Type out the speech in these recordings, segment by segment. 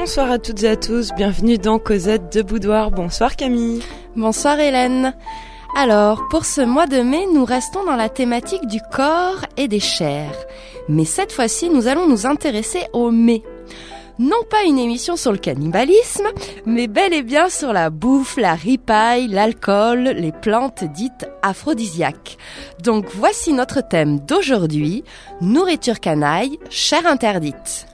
Bonsoir à toutes et à tous, bienvenue dans Cosette de Boudoir. Bonsoir Camille. Bonsoir Hélène. Alors, pour ce mois de mai, nous restons dans la thématique du corps et des chairs. Mais cette fois-ci, nous allons nous intéresser au mai. Non pas une émission sur le cannibalisme, mais bel et bien sur la bouffe, la ripaille, l'alcool, les plantes dites aphrodisiaques. Donc voici notre thème d'aujourd'hui, nourriture canaille, chair interdite.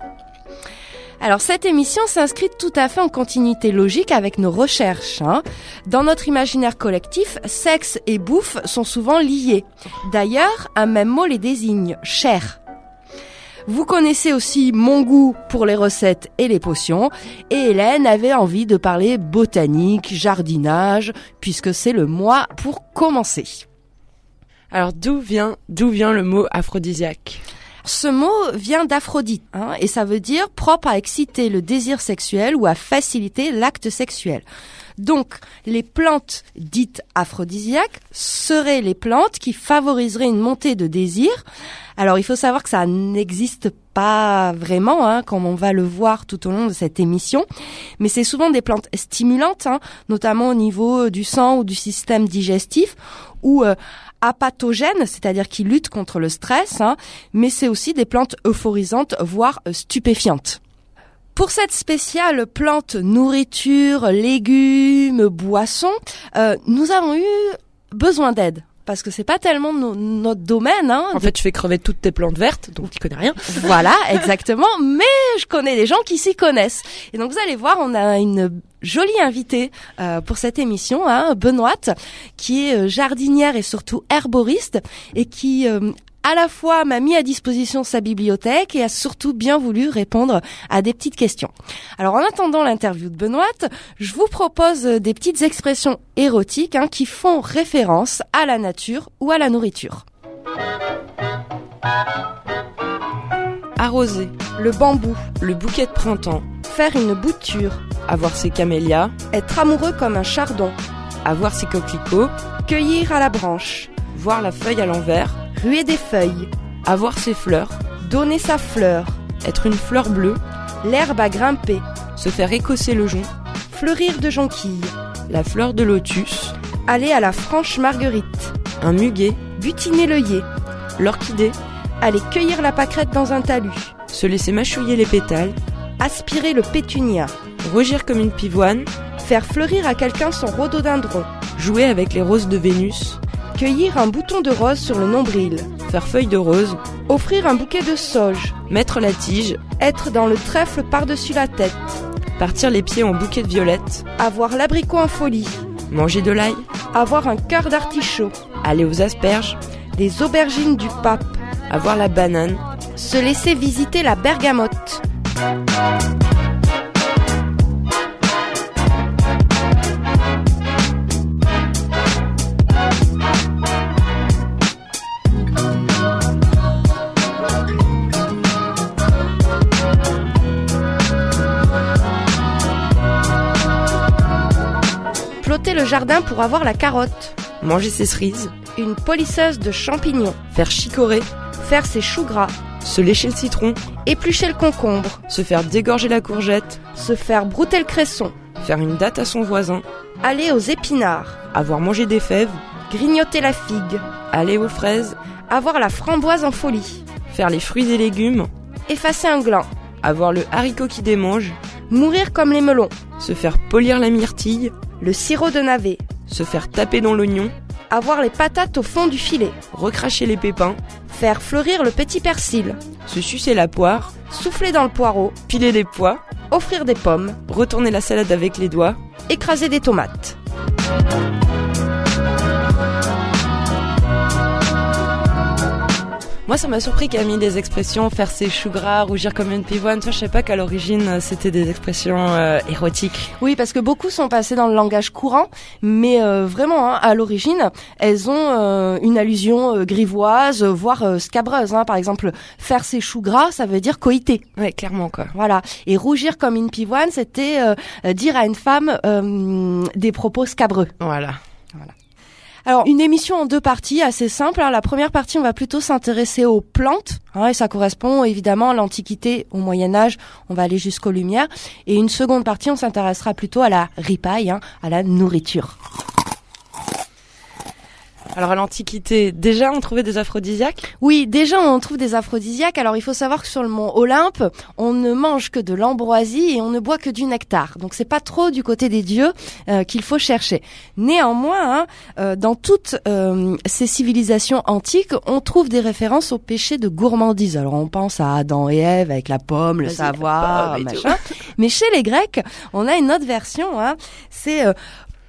Alors cette émission s'inscrit tout à fait en continuité logique avec nos recherches. Hein. Dans notre imaginaire collectif, sexe et bouffe sont souvent liés. D'ailleurs, un même mot les désigne, chair. Vous connaissez aussi mon goût pour les recettes et les potions, et Hélène avait envie de parler botanique, jardinage, puisque c'est le mois pour commencer. Alors d'où vient, d'où vient le mot aphrodisiaque? Ce mot vient d'Aphrodite, hein, et ça veut dire propre à exciter le désir sexuel ou à faciliter l'acte sexuel. Donc, les plantes dites aphrodisiaques seraient les plantes qui favoriseraient une montée de désir. Alors, il faut savoir que ça n'existe pas vraiment, hein, comme on va le voir tout au long de cette émission, mais c'est souvent des plantes stimulantes, hein, notamment au niveau du sang ou du système digestif, ou euh, apathogènes, c'est-à-dire qui luttent contre le stress, hein, mais c'est aussi des plantes euphorisantes, voire euh, stupéfiantes. Pour cette spéciale plante nourriture, légumes, boissons, euh, nous avons eu besoin d'aide parce que c'est pas tellement notre domaine. Hein, en fait, tu fais crever toutes tes plantes vertes, donc tu connais rien. Voilà, exactement. Mais je connais des gens qui s'y connaissent. Et donc vous allez voir, on a une jolie invitée euh, pour cette émission, hein, Benoît, qui est euh, jardinière et surtout herboriste et qui euh, à la fois m'a mis à disposition sa bibliothèque et a surtout bien voulu répondre à des petites questions. Alors en attendant l'interview de Benoît, je vous propose des petites expressions érotiques hein, qui font référence à la nature ou à la nourriture. Arroser, le bambou, le bouquet de printemps, faire une bouture, avoir ses camélias, être amoureux comme un chardon, avoir ses coquelicots, cueillir à la branche, voir la feuille à l'envers, ruer des feuilles, avoir ses fleurs, donner sa fleur, être une fleur bleue, l'herbe à grimper, se faire écosser le jonc, fleurir de jonquilles, la fleur de lotus, aller à la franche marguerite, un muguet, butiner l'œillet, l'orchidée, aller cueillir la pâquerette dans un talus, se laisser mâchouiller les pétales, aspirer le pétunia, rougir comme une pivoine, faire fleurir à quelqu'un son rhododendron, jouer avec les roses de Vénus, cueillir un bouton de rose sur le nombril, faire feuille de rose, offrir un bouquet de sauge, mettre la tige, être dans le trèfle par-dessus la tête, partir les pieds en bouquet de violettes, avoir l'abricot en folie, manger de l'ail, avoir un cœur d'artichaut, aller aux asperges, les aubergines du pape, avoir la banane, se laisser visiter la bergamote. Le jardin pour avoir la carotte. Manger ses cerises. Une polisseuse de champignons. Faire chicorer. Faire ses choux gras. Se lécher le citron. Éplucher le concombre. Se faire dégorger la courgette. Se faire brouter le cresson. Faire une date à son voisin. Aller aux épinards. Avoir mangé des fèves. Grignoter la figue. Aller aux fraises. Avoir la framboise en folie. Faire les fruits et légumes. Effacer un gland. Avoir le haricot qui démange. Mourir comme les melons. Se faire polir la myrtille. Le sirop de navet. Se faire taper dans l'oignon. Avoir les patates au fond du filet. Recracher les pépins. Faire fleurir le petit persil. Se sucer la poire. Souffler dans le poireau. Piler des pois. Offrir des pommes. Retourner la salade avec les doigts. Écraser des tomates. Moi, ça m'a surpris qu'elle a mis des expressions faire ses choux gras, rougir comme une pivoine. Toi, je sais pas qu'à l'origine, euh, c'était des expressions euh, érotiques. Oui, parce que beaucoup sont passés dans le langage courant, mais euh, vraiment, hein, à l'origine, elles ont une allusion grivoise, voire scabreuse. Hein. Par exemple, faire ses choux gras, ça veut dire coïter. Ouais, clairement, quoi. Voilà. Et rougir comme une pivoine, c'était dire à une femme des propos scabreux. Voilà. Voilà. Alors, une émission en deux parties, assez simple. hein. La première partie, on va plutôt s'intéresser aux plantes, hein, et ça correspond évidemment à l'Antiquité, au Moyen Âge. On va aller jusqu'aux Lumières. Et une seconde partie, on s'intéressera plutôt à la ripaille, hein, à la nourriture. Alors à l'Antiquité, déjà on trouvait des aphrodisiaques? Oui, déjà on trouve des aphrodisiaques. Alors il faut savoir que sur le mont Olympe, on ne mange que de l'ambroisie et on ne boit que du nectar. Donc c'est pas trop du côté des dieux euh, qu'il faut chercher. Néanmoins, hein, euh, dans toutes euh, ces civilisations antiques, on trouve des références au péché de gourmandise. Alors on pense à Adam et Ève avec la pomme, le savoir, pomme machin. Mais chez les Grecs, on a une autre version. Hein, c'est euh,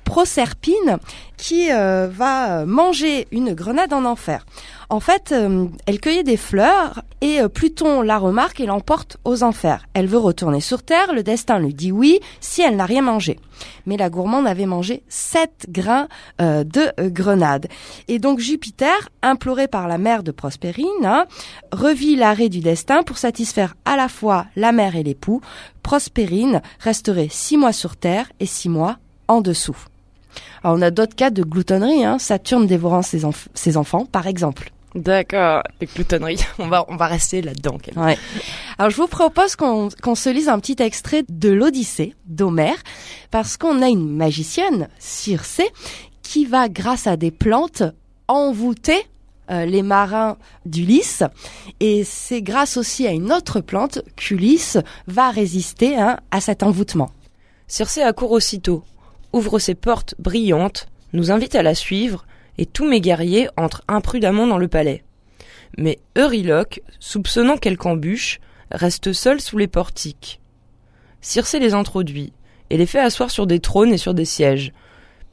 Proserpine qui euh, va manger une grenade en enfer. En fait, euh, elle cueillait des fleurs et euh, Pluton la remarque et l'emporte aux enfers. Elle veut retourner sur Terre, le destin lui dit oui si elle n'a rien mangé. Mais la gourmande avait mangé sept grains euh, de euh, grenade. Et donc Jupiter, imploré par la mère de Prospérine, hein, revit l'arrêt du destin pour satisfaire à la fois la mère et l'époux. Prospérine resterait six mois sur Terre et six mois en dessous. Alors on a d'autres cas de gloutonnerie, hein, Saturne dévorant ses, enf- ses enfants, par exemple. D'accord, les gloutonneries. On va, on va rester là-dedans. Ouais. Alors je vous propose qu'on qu'on se lise un petit extrait de l'Odyssée d'Homère, parce qu'on a une magicienne, Circé, qui va, grâce à des plantes, envoûter euh, les marins d'Ulysse. Et c'est grâce aussi à une autre plante qu'Ulysse va résister hein, à cet envoûtement. Circé accourt aussitôt, ouvre ses portes brillantes, nous invite à la suivre, et tous mes guerriers entrent imprudemment dans le palais. Mais Euryloque, soupçonnant quelque embûche, reste seul sous les portiques. Circé les introduit, et les fait asseoir sur des trônes et sur des sièges.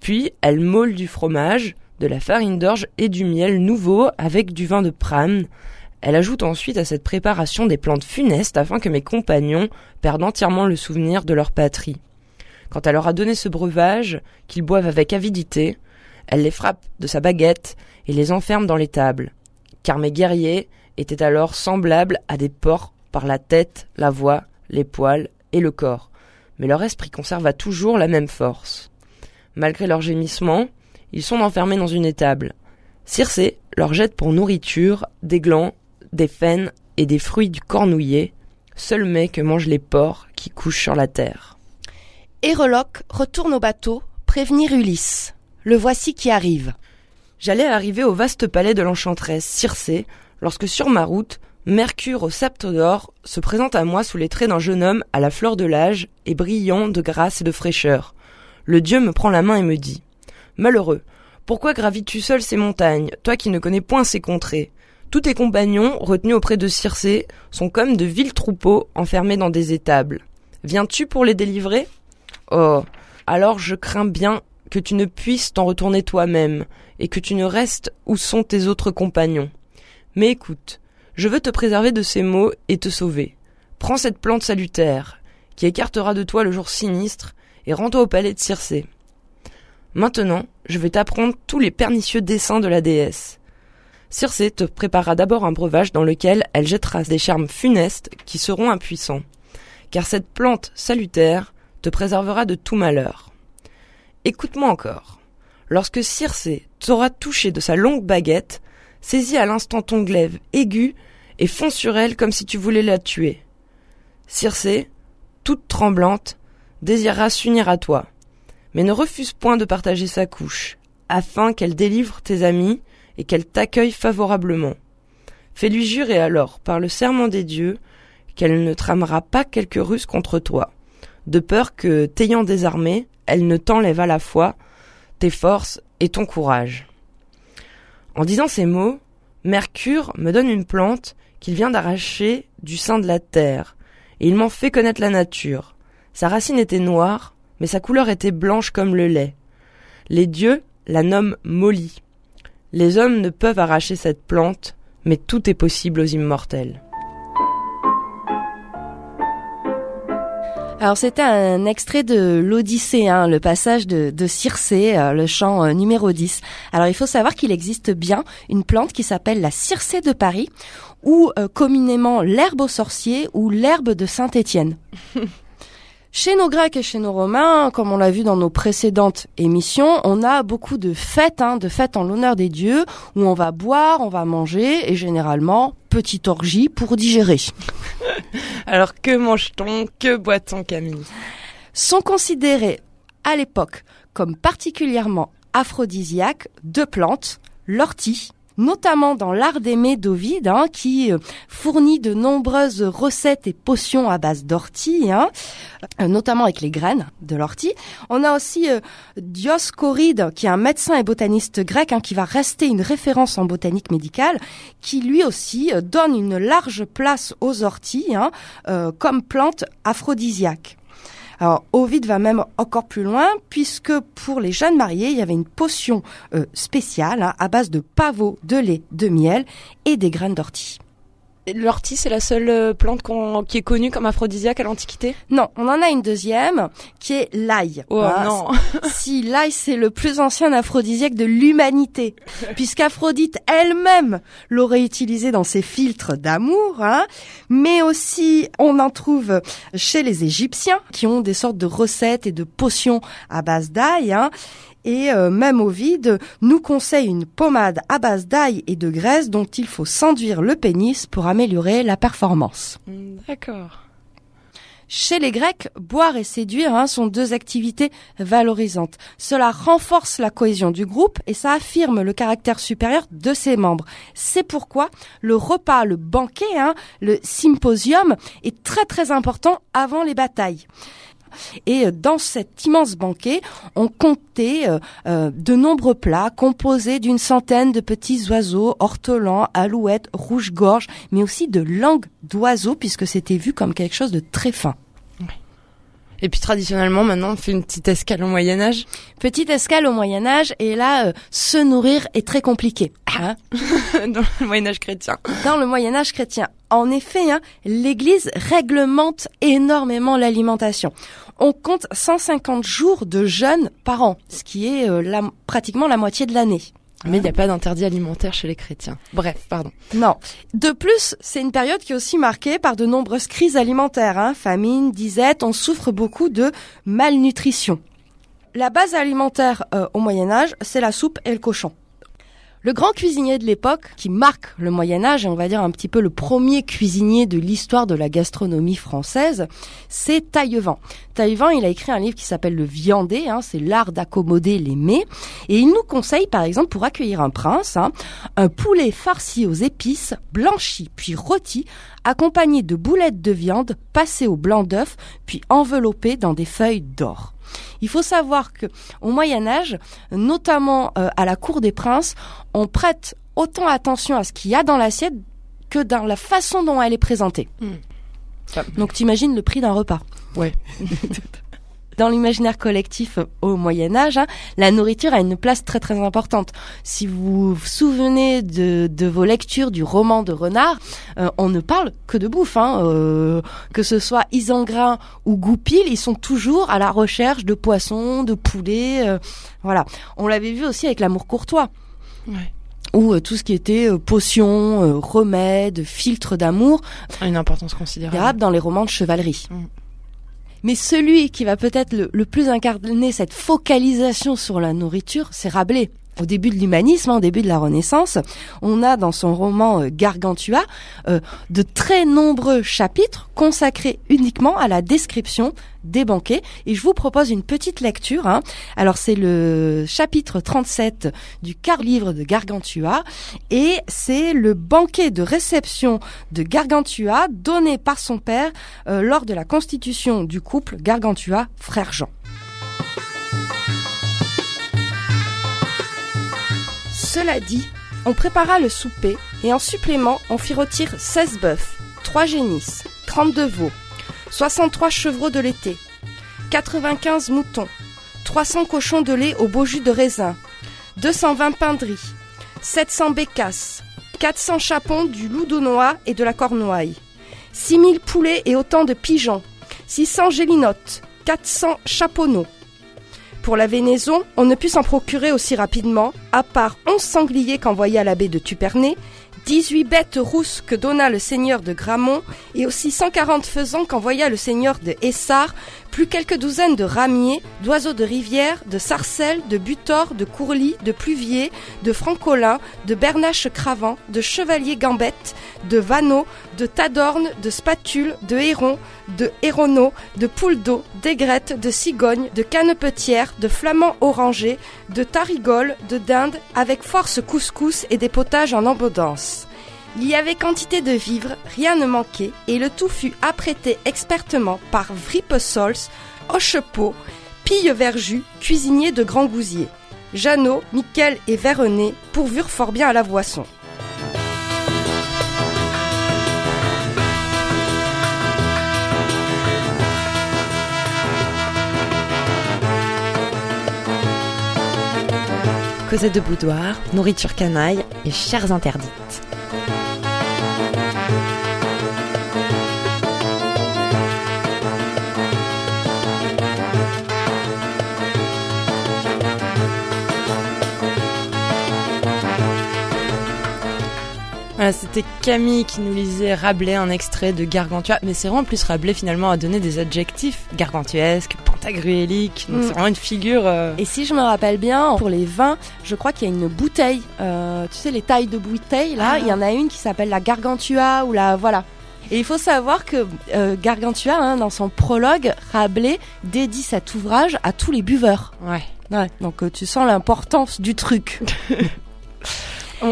Puis elle môle du fromage, de la farine d'orge et du miel nouveau avec du vin de prame. Elle ajoute ensuite à cette préparation des plantes funestes afin que mes compagnons perdent entièrement le souvenir de leur patrie. Quand elle leur a donné ce breuvage, qu'ils boivent avec avidité, elle les frappe de sa baguette et les enferme dans les tables. Car mes guerriers étaient alors semblables à des porcs par la tête, la voix, les poils et le corps. Mais leur esprit conserva toujours la même force. Malgré leurs gémissements, ils sont enfermés dans une étable. Circé leur jette pour nourriture des glands, des faines et des fruits du cornouiller, seul mets que mangent les porcs qui couchent sur la terre. Héroloque retourne au bateau, prévenir Ulysse. Le voici qui arrive. J'allais arriver au vaste palais de l'enchanteresse Circé lorsque sur ma route, Mercure au sceptre d'or se présente à moi sous les traits d'un jeune homme à la fleur de l'âge et brillant de grâce et de fraîcheur. Le dieu me prend la main et me dit Malheureux, pourquoi gravis-tu seul ces montagnes, toi qui ne connais point ces contrées? Tous tes compagnons, retenus auprès de Circé, sont comme de vils troupeaux enfermés dans des étables. Viens-tu pour les délivrer? Oh, alors je crains bien que tu ne puisses t'en retourner toi-même, et que tu ne restes où sont tes autres compagnons. Mais écoute, je veux te préserver de ces maux et te sauver. Prends cette plante salutaire, qui écartera de toi le jour sinistre, et rends-toi au palais de Circé. Maintenant, je vais t'apprendre tous les pernicieux desseins de la déesse. Circé te préparera d'abord un breuvage dans lequel elle jettera des charmes funestes qui seront impuissants, car cette plante salutaire te préservera de tout malheur. Écoute-moi encore. Lorsque Circé t'aura touché de sa longue baguette, saisis à l'instant ton glaive aigu et fonce sur elle comme si tu voulais la tuer. Circé, toute tremblante, désirera s'unir à toi, mais ne refuse point de partager sa couche, afin qu'elle délivre tes amis et qu'elle t'accueille favorablement. Fais-lui jurer alors, par le serment des dieux, qu'elle ne tramera pas quelque ruse contre toi, de peur que, t'ayant désarmé, elle ne t'enlève à la fois tes forces et ton courage. En disant ces mots, Mercure me donne une plante qu'il vient d'arracher du sein de la terre, et il m'en fait connaître la nature. Sa racine était noire, mais sa couleur était blanche comme le lait. Les dieux la nomment Molly. Les hommes ne peuvent arracher cette plante, mais tout est possible aux immortels. Alors c'était un extrait de l'Odyssée, hein, le passage de, de Circé, euh, le chant euh, numéro 10. Alors il faut savoir qu'il existe bien une plante qui s'appelle la Circé de Paris, ou euh, communément l'herbe aux sorciers ou l'herbe de Saint-Étienne. Chez nos Grecs et chez nos Romains, comme on l'a vu dans nos précédentes émissions, on a beaucoup de fêtes, hein, de fêtes en l'honneur des dieux, où on va boire, on va manger, et généralement, petite orgie pour digérer. Alors que mange-t-on, que boit-on Camille? Sont considérés à l'époque comme particulièrement aphrodisiaques deux plantes, l'ortie, notamment dans l'art d'aimer d'Ovide, hein, qui euh, fournit de nombreuses recettes et potions à base d'ortie, hein, euh, notamment avec les graines de l'ortie. On a aussi euh, Dioscoride, qui est un médecin et botaniste grec, hein, qui va rester une référence en botanique médicale, qui lui aussi donne une large place aux orties hein, comme plante aphrodisiaque. Alors Ovid va même encore plus loin puisque pour les jeunes mariés, il y avait une potion euh, spéciale hein, à base de pavot, de lait, de miel et des graines d'ortie. L'ortie, c'est la seule euh, plante qui est connue comme aphrodisiaque à l'Antiquité? Non, on en a une deuxième qui est l'ail. Oh non Si l'ail, c'est le plus ancien aphrodisiaque de l'humanité, puisqu'Aphrodite elle-même l'aurait utilisé dans ses filtres d'amour, hein, mais aussi on en trouve chez les Égyptiens qui ont des sortes de recettes et de potions à base d'ail. Hein, et euh, même au vide, nous conseille une pommade à base d'ail et de graisse dont il faut s'enduire le pénis pour améliorer la performance. Mm, d'accord. Chez les Grecs, boire et séduire hein, sont deux activités valorisantes. Cela renforce la cohésion du groupe et ça affirme le caractère supérieur de ses membres. C'est pourquoi le repas, le banquet, hein, le symposium est très très important avant les batailles. Et euh, dans cet immense banquet, on comptait euh, euh, de nombreux plats composés d'une centaine de petits oiseaux, ortolans, alouettes, rouge-gorge, mais aussi de langues d'oiseaux, puisque c'était vu comme quelque chose de très fin. Et puis traditionnellement, maintenant, on fait une petite escale au Moyen Âge. Petite escale au Moyen Âge, et là, se nourrir est très compliqué. Hein Dans le Moyen Âge chrétien. Dans le Moyen Âge chrétien. En effet, hein, l'Église réglemente énormément l'alimentation on compte 150 jours de jeûne par an, ce qui est euh, pratiquement la moitié de l'année. Mais il n'y a pas d'interdit alimentaire chez les chrétiens. Bref, pardon. Non. De plus, c'est une période qui est aussi marquée par de nombreuses crises alimentaires. Hein. Famine, disette, on souffre beaucoup de malnutrition. La base alimentaire euh, au Moyen Âge, c'est la soupe et le cochon. Le grand cuisinier de l'époque, qui marque le Moyen Âge, et on va dire un petit peu le premier cuisinier de l'histoire de la gastronomie française, c'est Taillevent. Taillevent, il a écrit un livre qui s'appelle Le Viandé, hein, c'est l'art d'accommoder les mets, et il nous conseille par exemple pour accueillir un prince, hein, un poulet farci aux épices, blanchi puis rôti, accompagné de boulettes de viande passées au blanc d'œuf, puis enveloppées dans des feuilles d'or. Il faut savoir que au Moyen Âge, notamment euh, à la cour des princes, on prête autant attention à ce qu'il y a dans l'assiette que dans la façon dont elle est présentée. Hmm. Donc t'imagines le prix d'un repas. Ouais. dans l'imaginaire collectif au Moyen Âge, hein, la nourriture a une place très très importante. Si vous vous souvenez de, de vos lectures du roman de Renard, euh, on ne parle que de bouffe. Hein, euh, que ce soit Isengrin ou Goupil, ils sont toujours à la recherche de poissons, de poulets. Euh, voilà. On l'avait vu aussi avec l'amour courtois. Ouais ou tout ce qui était potions, remèdes, filtres d'amour. Une importance considérable dans les romans de chevalerie. Mm. Mais celui qui va peut-être le, plus incarner cette focalisation sur la nourriture, c'est Rabelais au début de l'humanisme, hein, au début de la Renaissance, on a dans son roman euh, Gargantua euh, de très nombreux chapitres consacrés uniquement à la description des banquets. Et je vous propose une petite lecture. Hein. Alors c'est le chapitre 37 du quart livre de Gargantua et c'est le banquet de réception de Gargantua donné par son père euh, lors de la constitution du couple Gargantua-Frère Jean. Cela dit, on prépara le souper et en supplément, on fit rôtir 16 bœufs, 3 génisses, 32 veaux, 63 chevreaux de l'été, 95 moutons, 300 cochons de lait au beau jus de raisin, 220 pains de riz, 700 bécasses, 400 chapons du loup d'Aunois et de la cornouaille, 6000 poulets et autant de pigeons, 600 gélinottes, 400 chaponneaux, pour la vénaison, on ne put s'en procurer aussi rapidement, à part onze sangliers qu'envoya l'abbé de Tupernay, 18 bêtes rousses que donna le seigneur de Gramont et aussi 140 faisans qu'envoya le seigneur de Essart plus quelques douzaines de ramiers, d'oiseaux de rivière, de sarcelles, de butors, de courlis, de pluviers, de francolins, de bernaches cravants, de chevaliers gambettes, de vanneaux, de tadornes, de spatules, de hérons, de héronneaux, de poules d'eau, d'aigrettes, de cigognes, de canepetières, de flamands orangés, de tarigoles, de dindes, avec force couscous et des potages en abondance. Il y avait quantité de vivres, rien ne manquait, et le tout fut apprêté expertement par Vripesols, Hochepeau, Pille Verjus, cuisinier de Grand Gousier. Jeannot, Miquel et Vérené pourvurent fort bien à la boisson. Cosette de boudoir, nourriture canaille et chères interdites. Voilà, c'était Camille qui nous lisait Rabelais, un extrait de Gargantua. Mais c'est vraiment plus Rabelais finalement à donner des adjectifs gargantuesques, pantagruéliques. Donc Mm. c'est vraiment une figure. euh, Et si je me rappelle bien, pour les vins, je crois qu'il y a une bouteille. euh, tu sais, les tailles de bouteilles, là, Ah. il y en a une qui s'appelle la Gargantua ou la. Voilà. Et il faut savoir que euh, Gargantua, hein, dans son prologue, Rabelais dédie cet ouvrage à tous les buveurs. Ouais. Ouais, donc tu sens l'importance du truc.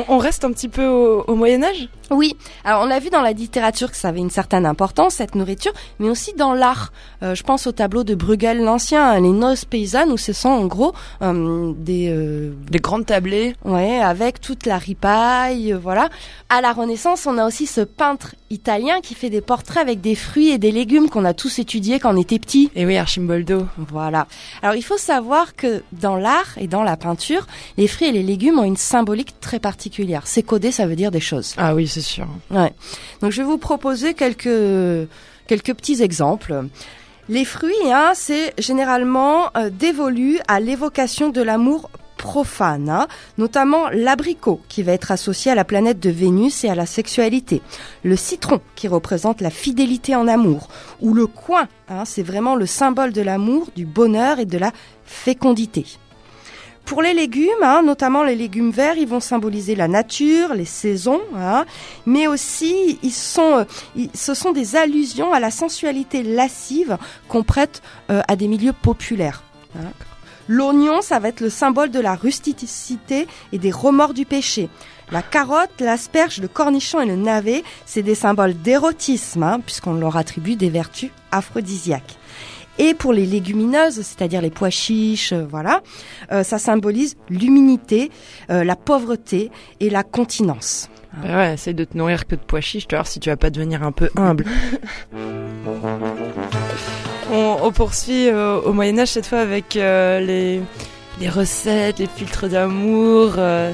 On, reste un petit peu au Moyen Âge? Oui, alors on l'a vu dans la littérature que ça avait une certaine importance, cette nourriture, mais aussi dans l'art. Euh, je pense au tableau de Bruegel l'Ancien, hein, les noces paysannes, où ce sont en gros euh, des... euh, Des grandes tablées. Ouais, avec toute la ripaille, euh, voilà. À la Renaissance, on a aussi ce peintre italien qui fait des portraits avec des fruits et des légumes qu'on a tous étudiés quand on était petits. Et oui, Archimboldo. Voilà. Alors il faut savoir que dans l'art et dans la peinture, les fruits et les légumes ont une symbolique très particulière. C'est codé, ça veut dire des choses. Ah oui, c'est Donc je vais vous proposer quelques quelques petits exemples. Les fruits, hein, c'est généralement euh, dévolu à l'évocation de l'amour profane, hein, notamment l'abricot qui va être associé à la planète de Vénus et à la sexualité, le citron qui représente la fidélité en amour, ou le coin, hein, c'est vraiment le symbole de l'amour, du bonheur et de la fécondité. Pour les légumes, hein, notamment les légumes verts, ils vont symboliser la nature, les saisons, hein, mais aussi ils sont, euh, ils- ce sont des allusions à la sensualité lascive qu'on prête euh, à des milieux populaires. hein. L'oignon, ça va être le symbole de la rusticité et des remords du péché. La carotte, l'asperge, le cornichon et le navet, c'est des symboles d'érotisme, hein, puisqu'on leur attribue des vertus aphrodisiaques. Et pour les légumineuses, c'est-à-dire les pois chiches, euh, voilà, euh, ça symbolise l'humilité, euh, la pauvreté et la continence. Bah ouais, essaye de te nourrir que de pois chiches, tu vas voir si tu vas pas devenir un peu humble. on, on poursuit euh, au Moyen Âge cette fois avec euh, les, les recettes, les filtres d'amour. euh,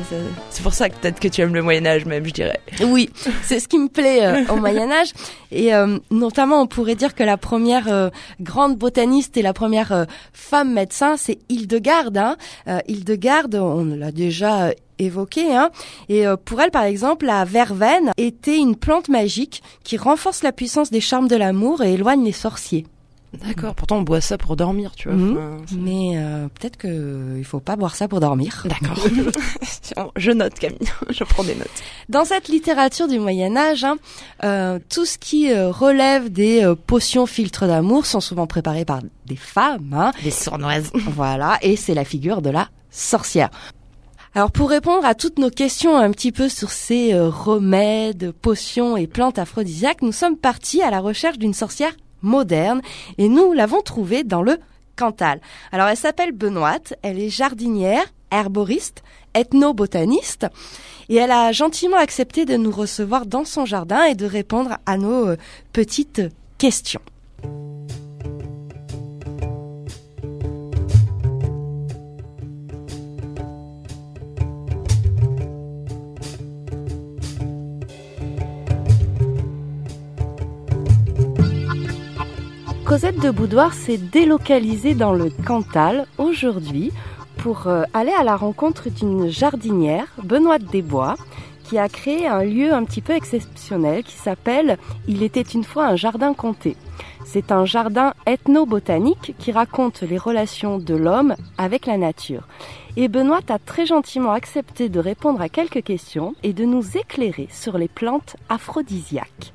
c'est pour ça que peut-être que tu aimes le Moyen Âge même, je dirais. Oui, c'est ce qui me plaît euh, au Moyen Âge. Et euh, notamment, on pourrait dire que la première euh, grande botaniste et la première euh, femme médecin, c'est Hildegarde. Hein. Euh, Hildegarde, on l'a déjà euh, évoqué. Hein. Et pour elle, par exemple, la verveine était une plante magique qui renforce la puissance des charmes de l'amour et éloigne les sorciers. D'accord, pourtant on boit ça pour dormir, tu vois. Mhm. enfin, Mais euh, peut-être que il faut pas boire ça pour dormir. D'accord. je note Camille, je prends des notes. Dans cette littérature du Moyen Âge, hein, euh, tout ce qui euh, relève des euh, potions filtres d'amour sont souvent préparées par des femmes. Hein, Des sournoises. voilà, et c'est la figure de la sorcière. Alors pour répondre à toutes nos questions un petit peu sur ces euh, remèdes, potions et plantes aphrodisiaques, nous sommes partis à la recherche d'une sorcière moderne et nous l'avons trouvée dans le Cantal. Alors elle s'appelle Benoîte, elle est jardinière, herboriste, ethnobotaniste et elle a gentiment accepté de nous recevoir dans son jardin et de répondre à nos euh, petites questions. Cosette de Boudoir s'est délocalisée dans le Cantal aujourd'hui pour euh, aller à la rencontre d'une jardinière, Benoît Desbois, qui a créé un lieu un petit peu exceptionnel qui s'appelle Il était une fois un jardin comté. C'est un jardin ethnobotanique qui raconte les relations de l'homme avec la nature. Et Benoît a très gentiment accepté de répondre à quelques questions et de nous éclairer sur les plantes aphrodisiaques.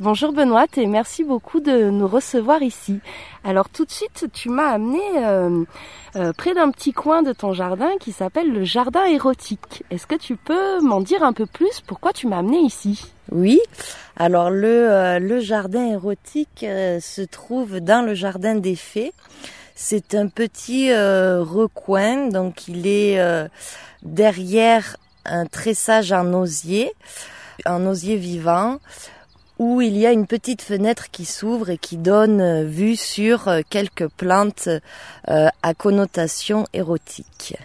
Bonjour Benoît et merci beaucoup de nous recevoir ici. Alors tout de suite, tu m'as amené euh, euh, près d'un petit coin de ton jardin qui s'appelle le jardin érotique. Est-ce que tu peux m'en dire un peu plus? Pourquoi tu m'as amené ici? Oui. Alors le, euh, jardin érotique se trouve dans le jardin des fées. C'est un petit euh, recoin, donc il est euh, derrière un tressage en osier, un osier vivant, où il y a une petite fenêtre qui s'ouvre et qui donne euh, vue sur quelques plantes à connotation érotique.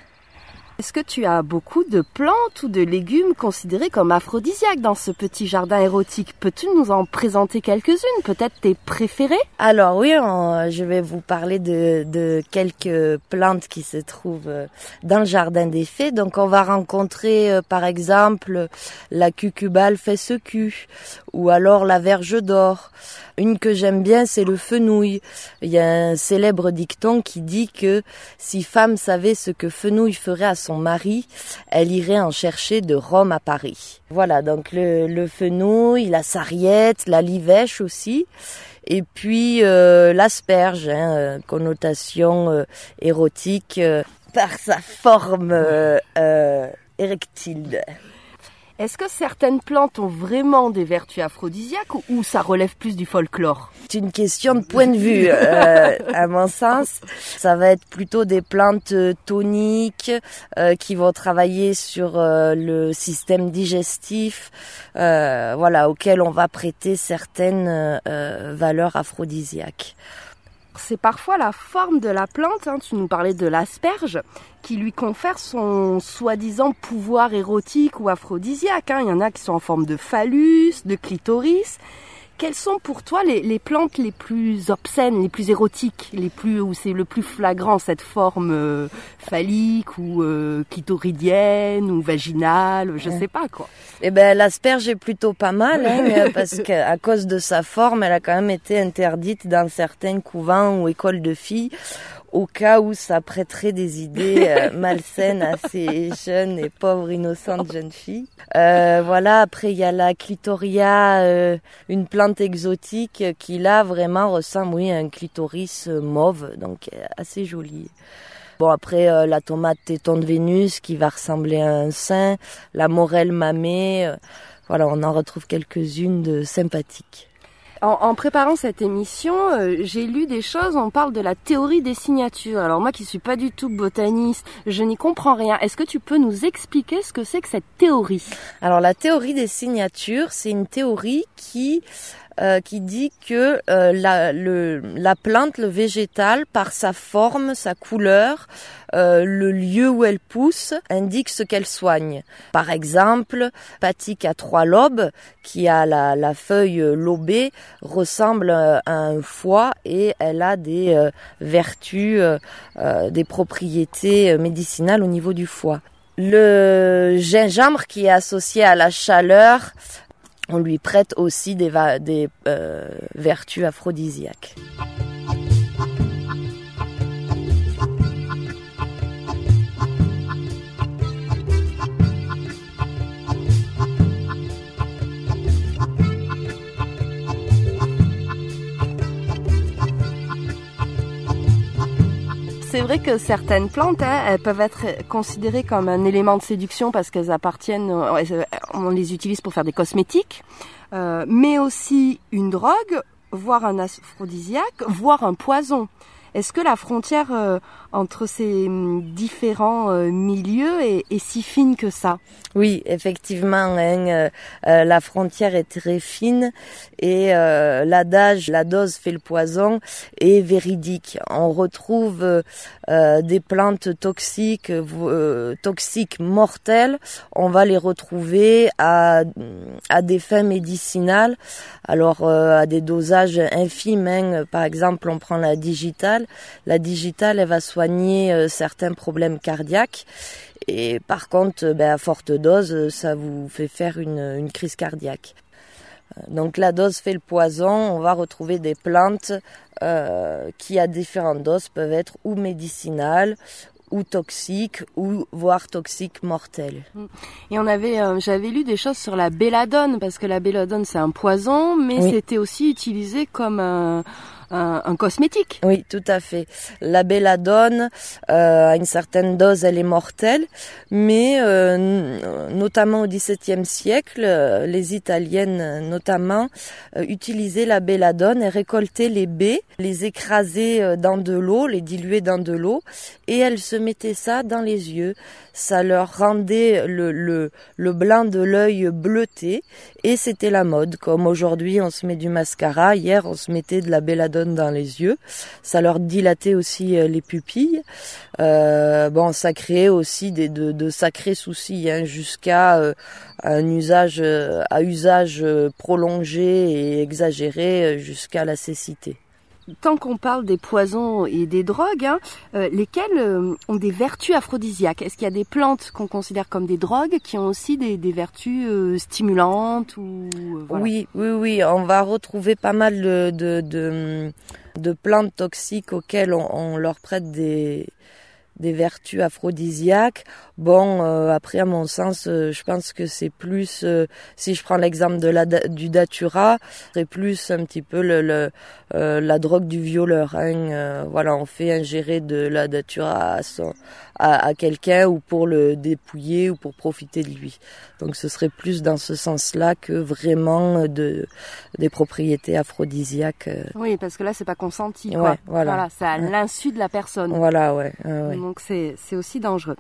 Est-ce que tu as beaucoup de plantes ou de légumes considérés comme aphrodisiaques dans ce petit jardin érotique? Peux-tu nous en présenter quelques-unes, peut-être tes préférées? Alors oui, je vais vous parler de, quelques plantes qui se trouvent euh, dans le jardin des fées. Donc on va rencontrer euh, par exemple la cucubale fesse cul ou alors la verge d'or. Une que j'aime bien, c'est le fenouil. Il y a un célèbre dicton qui dit que si femme savait ce que fenouil ferait à son mari, elle irait en chercher de Rome à Paris. Voilà, donc le, le fenouil, la sarriette, la livèche aussi. Et puis euh, l'asperge, hein, euh, connotation euh, érotique par sa forme érectile. Est-ce que certaines plantes ont vraiment des vertus aphrodisiaques ou, ça relève plus du folklore? C'est une question de point de vue, euh, à mon sens. Ça va être plutôt des plantes euh, toniques euh, qui vont travailler sur le système digestif, voilà, auquel on va prêter certaines valeurs aphrodisiaques c'est parfois la forme de la plante, hein, tu nous parlais de l'asperge, qui lui confère son soi-disant pouvoir érotique ou aphrodisiaque. Hein. Il y en a qui sont en forme de phallus, de clitoris. Quelles sont pour toi les, plantes les plus obscènes, les plus érotiques, les plus où c'est le plus flagrant cette forme euh, phallique ou euh, clitoridienne ou vaginale, je sais pas quoi. Eh ben l'asperge est plutôt pas mal hein, parce qu'à cause de sa forme, elle a quand même été interdite dans certains couvents ou écoles de filles au cas où ça prêterait des idées euh, malsaines à ces jeunes et pauvres innocentes jeunes filles. Euh, voilà, après il y a la clitoria, euh, une plante exotique qui là vraiment ressemble oui, à un clitoris mauve, donc assez jolie. Bon après la tomate téton de Vénus qui va ressembler à un sein, la morelle mamée, voilà on en retrouve quelques-unes de sympathiques. En, préparant cette émission, euh, j'ai lu des choses, on parle de la théorie des signatures. Alors moi qui suis pas du tout botaniste, je n'y comprends rien. Est-ce que tu peux nous expliquer ce que c'est que cette théorie? Alors la théorie des signatures, c'est une théorie qui euh, qui dit que euh, la, le, la plante, le végétal, par sa forme, sa couleur, euh, le lieu où elle pousse, indique ce qu'elle soigne. Par exemple, Patique à trois lobes, qui a la, la feuille lobée, ressemble à un foie et elle a des vertus, des propriétés médicinales au niveau du foie. Le gingembre qui est associé à la chaleur on lui prête aussi des, euh, vertus aphrodisiaques. C'est vrai que certaines plantes, hein, elles peuvent être considérées comme un élément de séduction parce qu'elles appartiennent, euh, on les utilise pour faire des cosmétiques, euh, mais aussi une drogue, voire un aphrodisiaque, voire un poison. Est-ce que la frontière euh, entre ces hum, différents euh, milieux est, si fine que ça? Oui, effectivement, hein, euh, la frontière est très fine et l'adage "la dose fait le poison" est véridique. On retrouve des plantes toxiques, toxiques mortelles. On va les retrouver à, à des fins médicinales. Alors à des dosages infimes. Hein. Par exemple, on prend la digitale la digitale, elle va soigner euh, certains problèmes cardiaques. Et par contre, ben, à forte dose, ça vous fait faire une, crise cardiaque. Donc la dose fait le poison. On va retrouver des plantes euh, qui à différentes doses peuvent être ou médicinales ou toxiques ou voire toxiques mortelles. Et on avait, euh, j'avais lu des choses sur la belladone parce que la belladone c'est un poison, mais c'était aussi utilisé comme un un, cosmétique. Oui, tout à fait. La belladone, euh, à une certaine dose, elle est mortelle, mais euh, notamment au XVIIe siècle, euh, les Italiennes notamment euh, utilisaient la belladone et récoltaient les baies, les écrasaient dans de l'eau, les diluaient dans de l'eau, et elles se mettaient ça dans les yeux. Ça leur rendait le, le, le blanc de l'œil bleuté, et c'était la mode. Comme aujourd'hui, on se met du mascara, hier, on se mettait de la belladone dans les yeux. Ça leur dilatait aussi euh, les pupilles. Euh, bon, ça créait aussi des, de, sacrés soucis hein, jusqu'à euh, un usage à usage prolongé et exagéré jusqu'à la cécité tant qu'on parle des poisons et des drogues, hein, lesquelles ont des vertus aphrodisiaques Est-ce qu'il y a des plantes qu'on considère comme des drogues qui ont aussi des, vertus stimulantes ou Oui, oui, oui. On va retrouver pas mal de, de, de plantes toxiques auxquelles on, leur prête des, des vertus aphrodisiaques. Bon, euh, après, à mon sens, euh, je pense que c'est plus, euh, si je prends l'exemple de la, du datura, c'est plus un petit peu le, la drogue du violeur. Hein. voilà, on fait ingérer de la datura à, à, à quelqu'un ou pour le dépouiller ou pour profiter de lui. Donc, ce serait plus dans ce sens-là que vraiment de des propriétés aphrodisiaques. Oui, parce que là, c'est pas consenti. Quoi. voilà. voilà c'est à l'insu de la personne. Voilà, ouais. Donc, c'est aussi dangereux.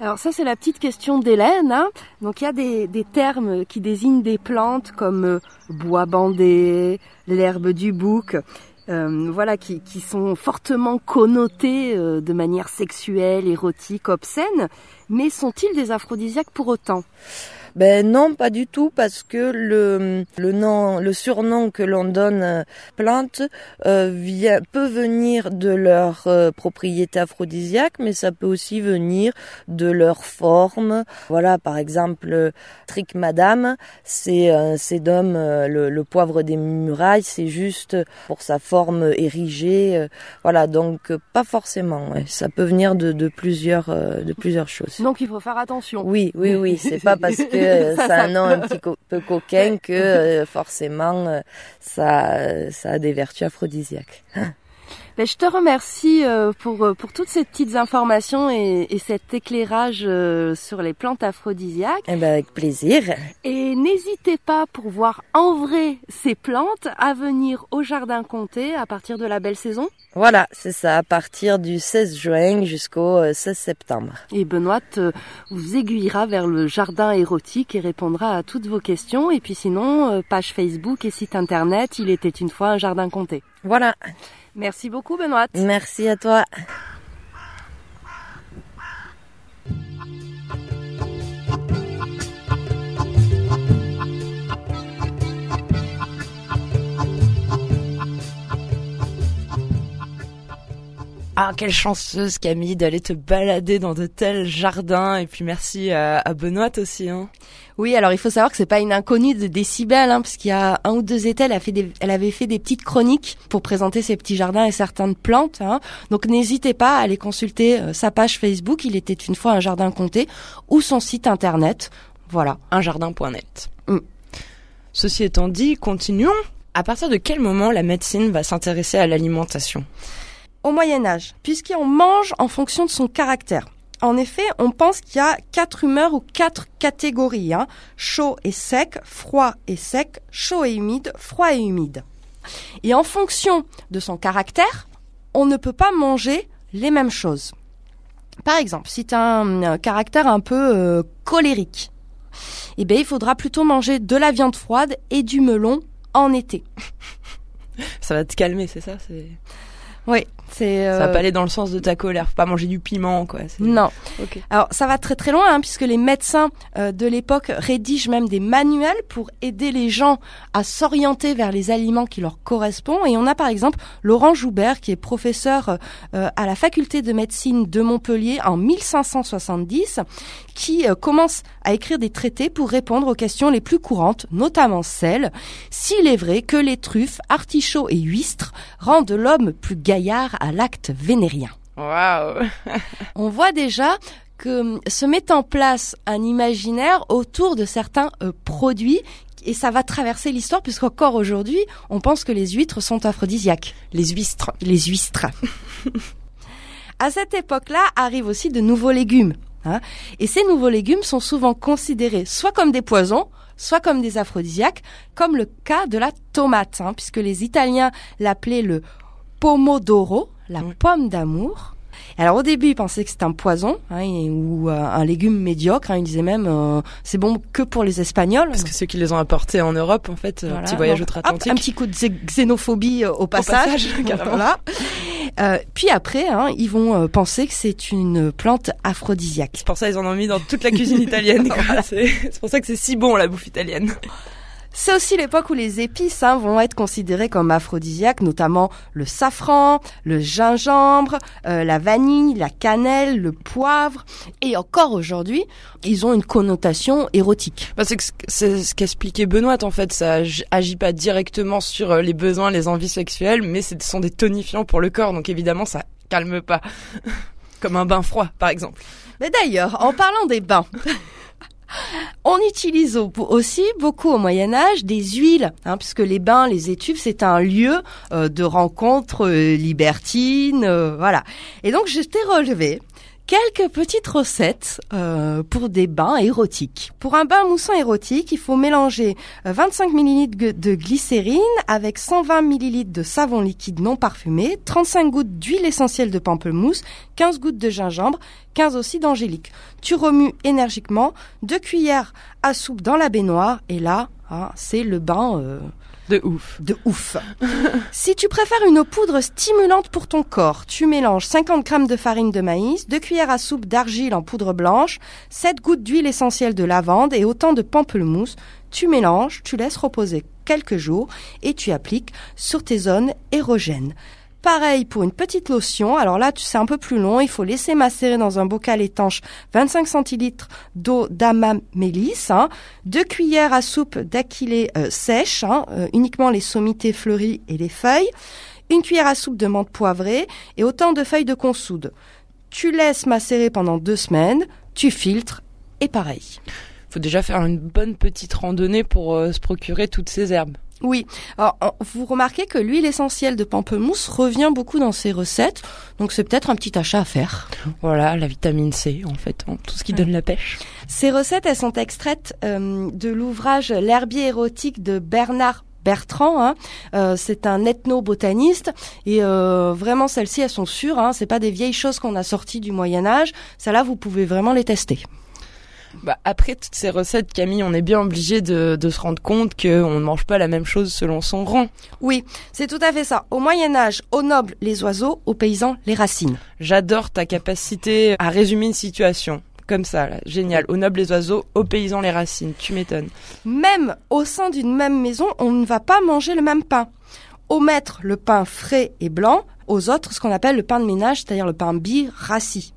Alors ça c'est la petite question d'Hélène. Hein. Donc il y a des, des, termes qui désignent des plantes comme euh, bois bandé, l'herbe du bouc, euh, voilà qui, sont fortement connotés euh, de manière sexuelle, érotique, obscène. Mais sont-ils des aphrodisiaques pour autant? Ben non, pas du tout, parce que le, le nom, le surnom que l'on donne euh, plante euh, vient, peut venir de leur euh, propriété aphrodisiaque, mais ça peut aussi venir de leur forme. Voilà, par exemple, Trick Madame, c'est un sédum, le, le, poivre des murailles, c'est juste pour sa forme érigée. voilà, donc pas forcément. Ça peut venir de, de plusieurs, de plusieurs choses. Donc il faut faire attention. Oui, oui, oui. C'est pas parce que ça, a un nom un petit peu coquin que euh, forcément euh, ça, ça a des vertus aphrodisiaques. Ben, je te remercie euh, pour, euh, pour toutes ces petites informations et, et cet éclairage euh, sur les plantes aphrodisiaques. Eh ben, avec plaisir. Et n'hésitez pas pour voir en vrai ces plantes à venir au Jardin Comté à partir de la belle saison. Voilà, c'est ça, à partir du 16 juin jusqu'au 16 septembre. Et Benoît vous aiguillera vers le jardin érotique et répondra à toutes vos questions. Et puis sinon, page Facebook et site internet, il était une fois un jardin comté. Voilà. Merci beaucoup Benoît. Merci à toi. Ah, quelle chanceuse Camille d'aller te balader dans de tels jardins. Et puis merci à, Benoît aussi. Hein. Oui, alors il faut savoir que c'est pas une inconnue de Décibel, hein, parce qu'il y a un ou deux étés, elle, a fait des, elle avait fait des petites chroniques pour présenter ses petits jardins et certaines plantes. Hein. Donc n'hésitez pas à aller consulter euh, sa page Facebook, il était une fois un jardin compté, ou son site internet. Voilà, unjardin.net. Mm. Ceci étant dit, continuons. À partir de quel moment la médecine va s'intéresser à l'alimentation? Au Moyen Âge, puisqu'on mange en fonction de son caractère. En effet, on pense qu'il y a quatre humeurs ou quatre catégories. Hein. Chaud et sec, froid et sec, chaud et humide, froid et humide. Et en fonction de son caractère, on ne peut pas manger les mêmes choses. Par exemple, si tu as un, caractère un peu euh, colérique, eh bien, il faudra plutôt manger de la viande froide et du melon en été. Ça va te calmer, c'est ça Oui, c'est. Ça va euh, pas aller dans le sens de ta colère. Faut pas manger du piment, quoi. Non. Ok. Alors ça va très très loin hein, puisque les médecins euh, de l'époque rédigent même des manuels pour aider les gens à s'orienter vers les aliments qui leur correspondent. Et on a par exemple Laurent Joubert qui est professeur euh, à la faculté de médecine de Montpellier en 1570 qui euh, commence à écrire des traités pour répondre aux questions les plus courantes, notamment celle s'il est vrai que les truffes, artichauts et huîtres rendent l'homme plus gaillard à l'acte vénérien. Waouh. On voit déjà que hum, se met en place un imaginaire autour de certains euh, produits et ça va traverser l'histoire puisqu'encore aujourd'hui, on pense que les huîtres sont aphrodisiaques. Les huîtres. Les huîtres. à cette époque-là arrivent aussi de nouveaux légumes. hein. et ces nouveaux légumes sont souvent considérés soit comme des poisons, soit comme des aphrodisiaques, comme le cas de la tomate, hein, puisque les Italiens l'appelaient le pomodoro, la Oui. pomme d'amour. Alors au début, ils pensaient que c'était un poison hein, ou euh, un légume médiocre. Hein, ils disaient même euh, c'est bon que pour les Espagnols. Parce que ceux qui les ont apportés en Europe, en fait, euh, Voilà. petit voyage outre-Atlantique. un petit coup de xé- xénophobie euh, au passage. passage, carrément. Voilà. Euh, puis après, hein, ils vont euh, penser que c'est une plante aphrodisiaque. C'est pour ça ils en ont mis dans toute la cuisine italienne. c'est pour ça que c'est si bon la bouffe italienne. C'est aussi l'époque où les épices hein, vont être considérées comme aphrodisiaques, notamment le safran, le gingembre, euh, la vanille, la cannelle, le poivre. Et encore aujourd'hui, ils ont une connotation érotique. Bah, c'est ce qu'expliquait Benoît en fait. Ça ag- agit pas directement sur euh, les besoins, les envies sexuelles, mais ce sont des tonifiants pour le corps. Donc évidemment, ça calme pas. Comme un bain froid, par exemple. Mais d'ailleurs, en parlant des bains, on utilise au- aussi beaucoup au Moyen Âge des huiles, hein, puisque les bains, les étuves, c'est un lieu euh, de rencontre euh, libertine, euh, voilà. Et donc, je t'ai relevé quelques petites recettes euh, pour des bains érotiques. Pour un bain moussant érotique, il faut mélanger euh, 25 ml de glycérine avec 120 ml de savon liquide non parfumé, 35 gouttes d'huile essentielle de pamplemousse, 15 gouttes de gingembre, 15 aussi d'angélique. Tu remues énergiquement, deux cuillères à soupe dans la baignoire et là, hein, c'est le bain euh, De ouf. de ouf. si tu préfères une poudre stimulante pour ton corps, tu mélanges 50 grammes de farine de maïs, 2 cuillères à soupe d'argile en poudre blanche, 7 gouttes d'huile essentielle de lavande et autant de pamplemousse. Tu mélanges, tu laisses reposer quelques jours et tu appliques sur tes zones érogènes. Pareil pour une petite lotion. Alors là, tu c'est un peu plus long. Il faut laisser macérer dans un bocal étanche 25 centilitres d'eau d'amamélis, hein, deux cuillères à soupe d'aquilée euh, sèche, hein, euh, uniquement les sommités fleuries et les feuilles, une cuillère à soupe de menthe poivrée et autant de feuilles de consoude. Tu laisses macérer pendant deux semaines, tu filtres et pareil. Faut déjà faire une bonne petite randonnée pour euh, se procurer toutes ces herbes. Oui, alors en- vous remarquez que l'huile essentielle de pamplemousse revient beaucoup dans ces recettes, donc c'est peut-être un petit achat à faire. Voilà, la vitamine C, en fait, tout ce qui Ouais. donne la pêche. Ces recettes, elles sont extraites euh, de l'ouvrage L'herbier érotique de Bernard Bertrand, hein. Euh, c'est un ethnobotaniste et euh, vraiment celles-ci elles sont sûres, hein, c'est pas des vieilles choses qu'on a sorties du Moyen Âge. Celles-là vous pouvez vraiment les tester. Bah, après toutes ces recettes, Camille, on est bien obligé de, de se rendre compte qu'on ne mange pas la même chose selon son rang. Oui, c'est tout à fait ça. Au Moyen Âge, aux nobles les oiseaux, aux paysans les racines. J'adore ta capacité à résumer une situation. Comme ça, là. génial. Aux nobles les oiseaux, aux paysans les racines. Tu m'étonnes. Même au sein d'une même maison, on ne va pas manger le même pain. Aux maîtres, le pain frais et blanc, aux autres, ce qu'on appelle le pain de ménage, c'est-à-dire le pain bi rassis.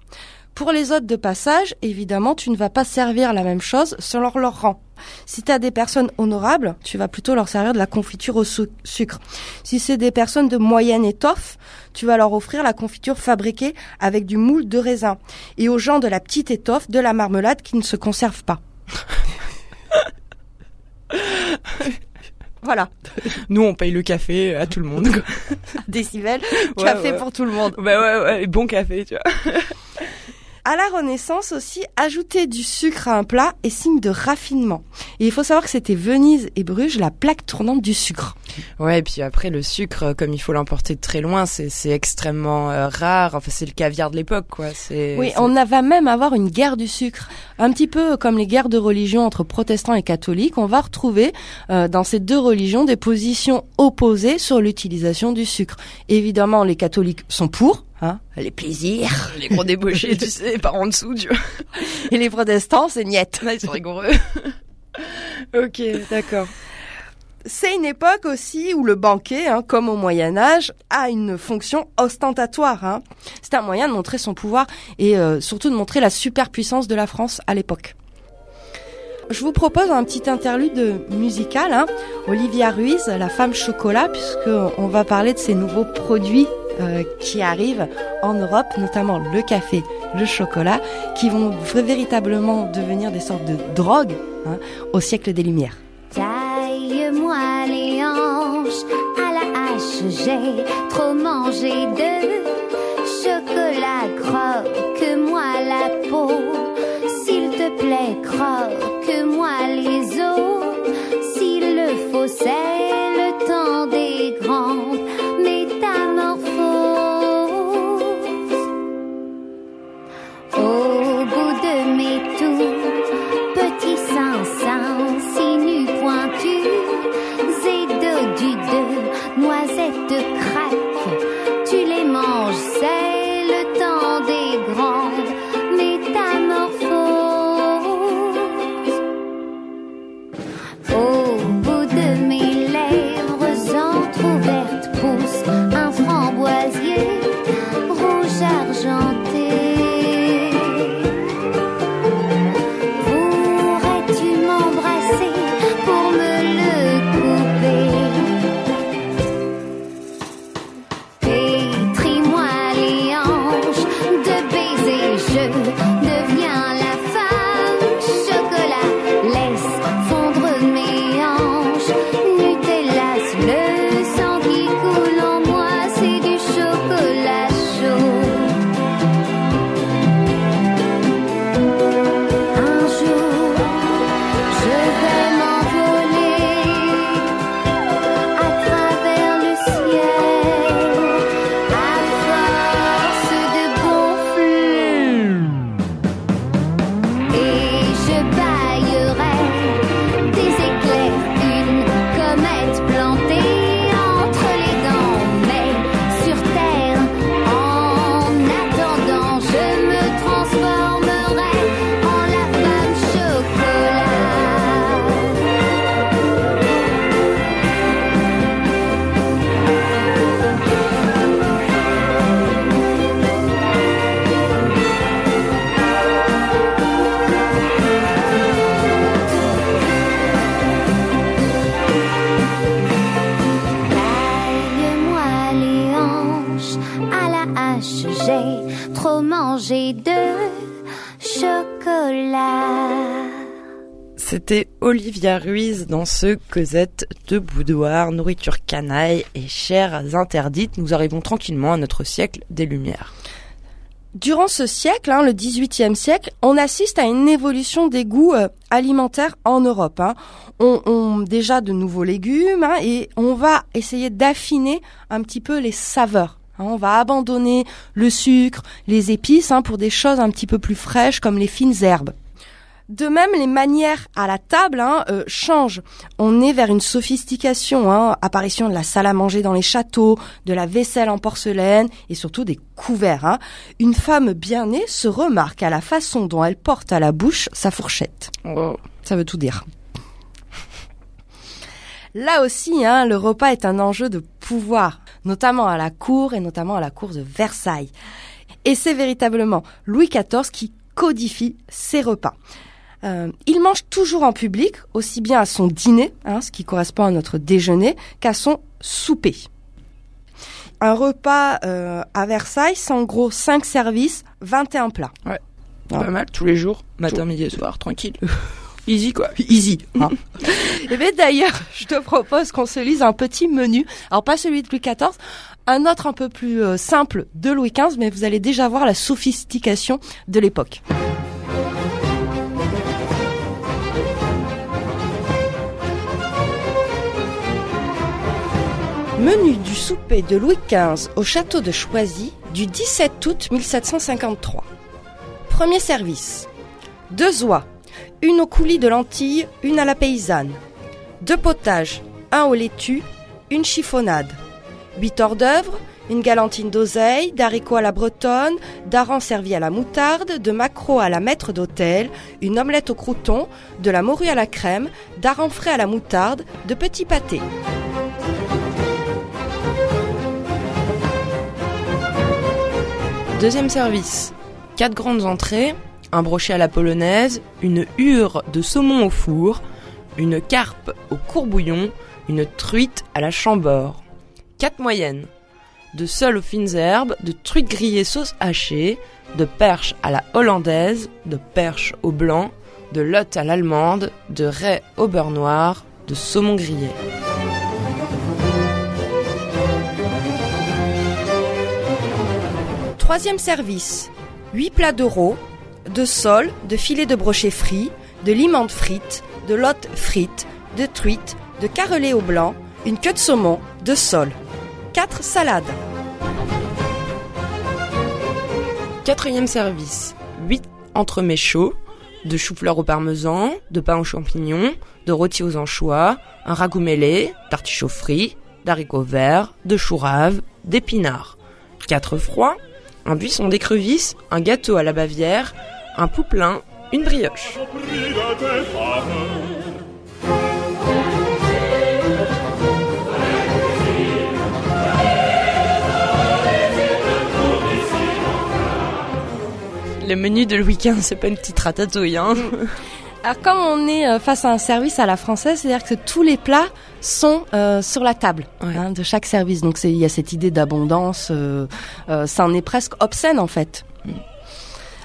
Pour les hôtes de passage, évidemment, tu ne vas pas servir la même chose selon leur rang. Si tu as des personnes honorables, tu vas plutôt leur servir de la confiture au sucre. Si c'est des personnes de moyenne étoffe, tu vas leur offrir la confiture fabriquée avec du moule de raisin. Et aux gens de la petite étoffe, de la marmelade qui ne se conserve pas. voilà. Nous, on paye le café à tout le monde. quoi. décibels, Ouais, café ouais. pour tout le monde. bah ouais, ouais, bon café, tu vois. À la Renaissance aussi, ajouter du sucre à un plat est signe de raffinement. Et il faut savoir que c'était Venise et Bruges la plaque tournante du sucre. Ouais, et puis après le sucre, comme il faut l'emporter de très loin, c'est extrêmement euh, rare. Enfin, c'est le caviar de l'époque, quoi. Oui, on va même avoir une guerre du sucre, un petit peu comme les guerres de religion entre protestants et catholiques. On va retrouver euh, dans ces deux religions des positions opposées sur l'utilisation du sucre. Évidemment, les catholiques sont pour, Hein? Les plaisirs. Les gros débauchés, tu sais, par en dessous, tu vois. Et les protestants, c'est niette. ils sont rigoureux. ok, d'accord. C'est une époque aussi où le banquet, hein, comme au Moyen Âge, a une fonction ostentatoire. Hein. C'est un moyen de montrer son pouvoir et euh, surtout de montrer la superpuissance de la France à l'époque. Je vous propose un petit interlude musical. Hein. Olivia Ruiz, la femme chocolat, puisqu'on va parler de ces nouveaux produits euh, qui arrivent en Europe, notamment le café, le chocolat, qui vont véritablement devenir des sortes de drogues hein, au siècle des Lumières. Taille-moi les hanches à la hache, j'ai trop mangé de chocolat, croque-moi la peau, Olivia Ruiz dans ce Cosette de boudoir, nourriture canaille et chères interdites. Nous arrivons tranquillement à notre siècle des Lumières. Durant ce siècle, hein, le XVIIIe siècle, on assiste à une évolution des goûts euh, alimentaires en Europe. Hein. On, on, déjà de nouveaux légumes hein, et on va essayer d'affiner un petit peu les saveurs. Hein. On va abandonner le sucre, les épices pour des choses un petit peu plus fraîches comme les fines herbes. De même, les manières à la table hein, euh, changent. On est vers une sophistication, hein, apparition de la salle à manger dans les châteaux, de la vaisselle en porcelaine et surtout des couverts. Hein. Une femme bien née se remarque à la façon dont elle porte à la bouche sa fourchette. Oh. Ça veut tout dire. Là aussi, hein, le repas est un enjeu de pouvoir, notamment à la cour et notamment à la cour de Versailles. Et c'est véritablement Louis XIV qui codifie ses repas. Euh, il mange toujours en public, aussi bien à son dîner, hein, ce qui correspond à notre déjeuner, qu'à son souper. Un repas euh, à Versailles, c'est en gros 5 services, 21 plats. Ouais, pas mal, tous les jours, matin, midi et soir, tranquille. Easy quoi, easy. Hein. et eh bien d'ailleurs, je te propose qu'on se lise un petit menu. Alors pas celui de Louis XIV, Un autre un peu plus euh, simple de Louis XV, mais vous allez déjà voir la sophistication de l'époque. Menu du souper de Louis XV au château de Choisy du 17 août 1753. Premier service. Deux oies, une au coulis de lentilles, une à la paysanne. Deux potages, un au laitue, une chiffonnade. Huit hors d'œuvre, une galantine d'oseille, d'haricots à la bretonne, d'aran servi à la moutarde, de maquereau à la maître d'hôtel, une omelette au crouton, de la morue à la crème, d'aran frais à la moutarde, de petits pâtés. Deuxième service. Quatre grandes entrées, un brochet à la polonaise, une hure de saumon au four, une carpe au courbouillon, une truite à la chambord. Quatre moyennes. De soles aux fines herbes, de truites grillées sauce hachée, de perches à la hollandaise, de perches au blanc, de lotte à l'allemande, de raie au beurre noir, de saumon grillé. Troisième service. 8 plats d'euros, de sole, de filets de brochet frits, de limande frites, de lotte frites, de truites, de carrelé au blanc, une queue de saumon, de sole. 4 salades. Quatrième service. 8 entremets chauds, de chou-fleur au parmesan, de pain aux champignons, de rôti aux anchois, un ragoût mêlé, d'artichauts frits, d'haricots verts, de choux raves, d'épinards. 4 froids, un buisson d'écrevisses, un gâteau à la bavière, un pouplein, une brioche. Le menu de Louis XV, c'est pas une petite ratatouille, hein Alors comme on est euh, face à un service à la française, c'est-à-dire que tous les plats sont euh, sur la table Ouais. hein, de chaque service. Donc il y a cette idée d'abondance, euh, euh, ça en est presque obscène en fait.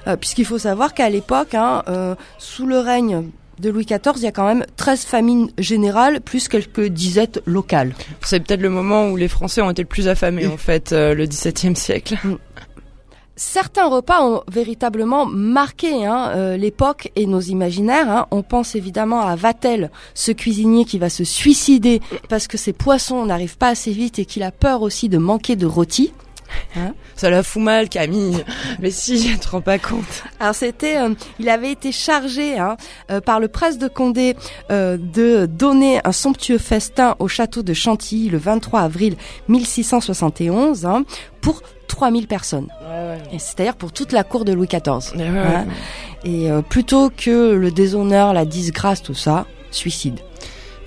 Euh, Puisqu'il faut savoir qu'à l'époque, hein, euh, sous le règne de Louis XIV, il y a quand même 13 famines générales plus quelques disettes locales. C'est peut-être le moment où les Français ont été le plus affamés, en fait, euh, le XVIIe siècle. Certains repas ont véritablement marqué hein, euh, l'époque et nos imaginaires. hein. On pense évidemment à Vatel, ce cuisinier qui va se suicider parce que ses poissons n'arrivent pas assez vite et qu'il a peur aussi de manquer de rôti. Ça la fout mal, Camille. Mais si, je te rends pas compte. Alors c'était, euh, il avait été chargé hein, euh, par le prince de Condé euh, de donner un somptueux festin au château de Chantilly le 23 avril 1671 hein, pour 3000 personnes. Et c'est-à-dire pour toute la cour de Louis XIV. Hein. Et plutôt que le déshonneur, la disgrâce, tout ça, suicide.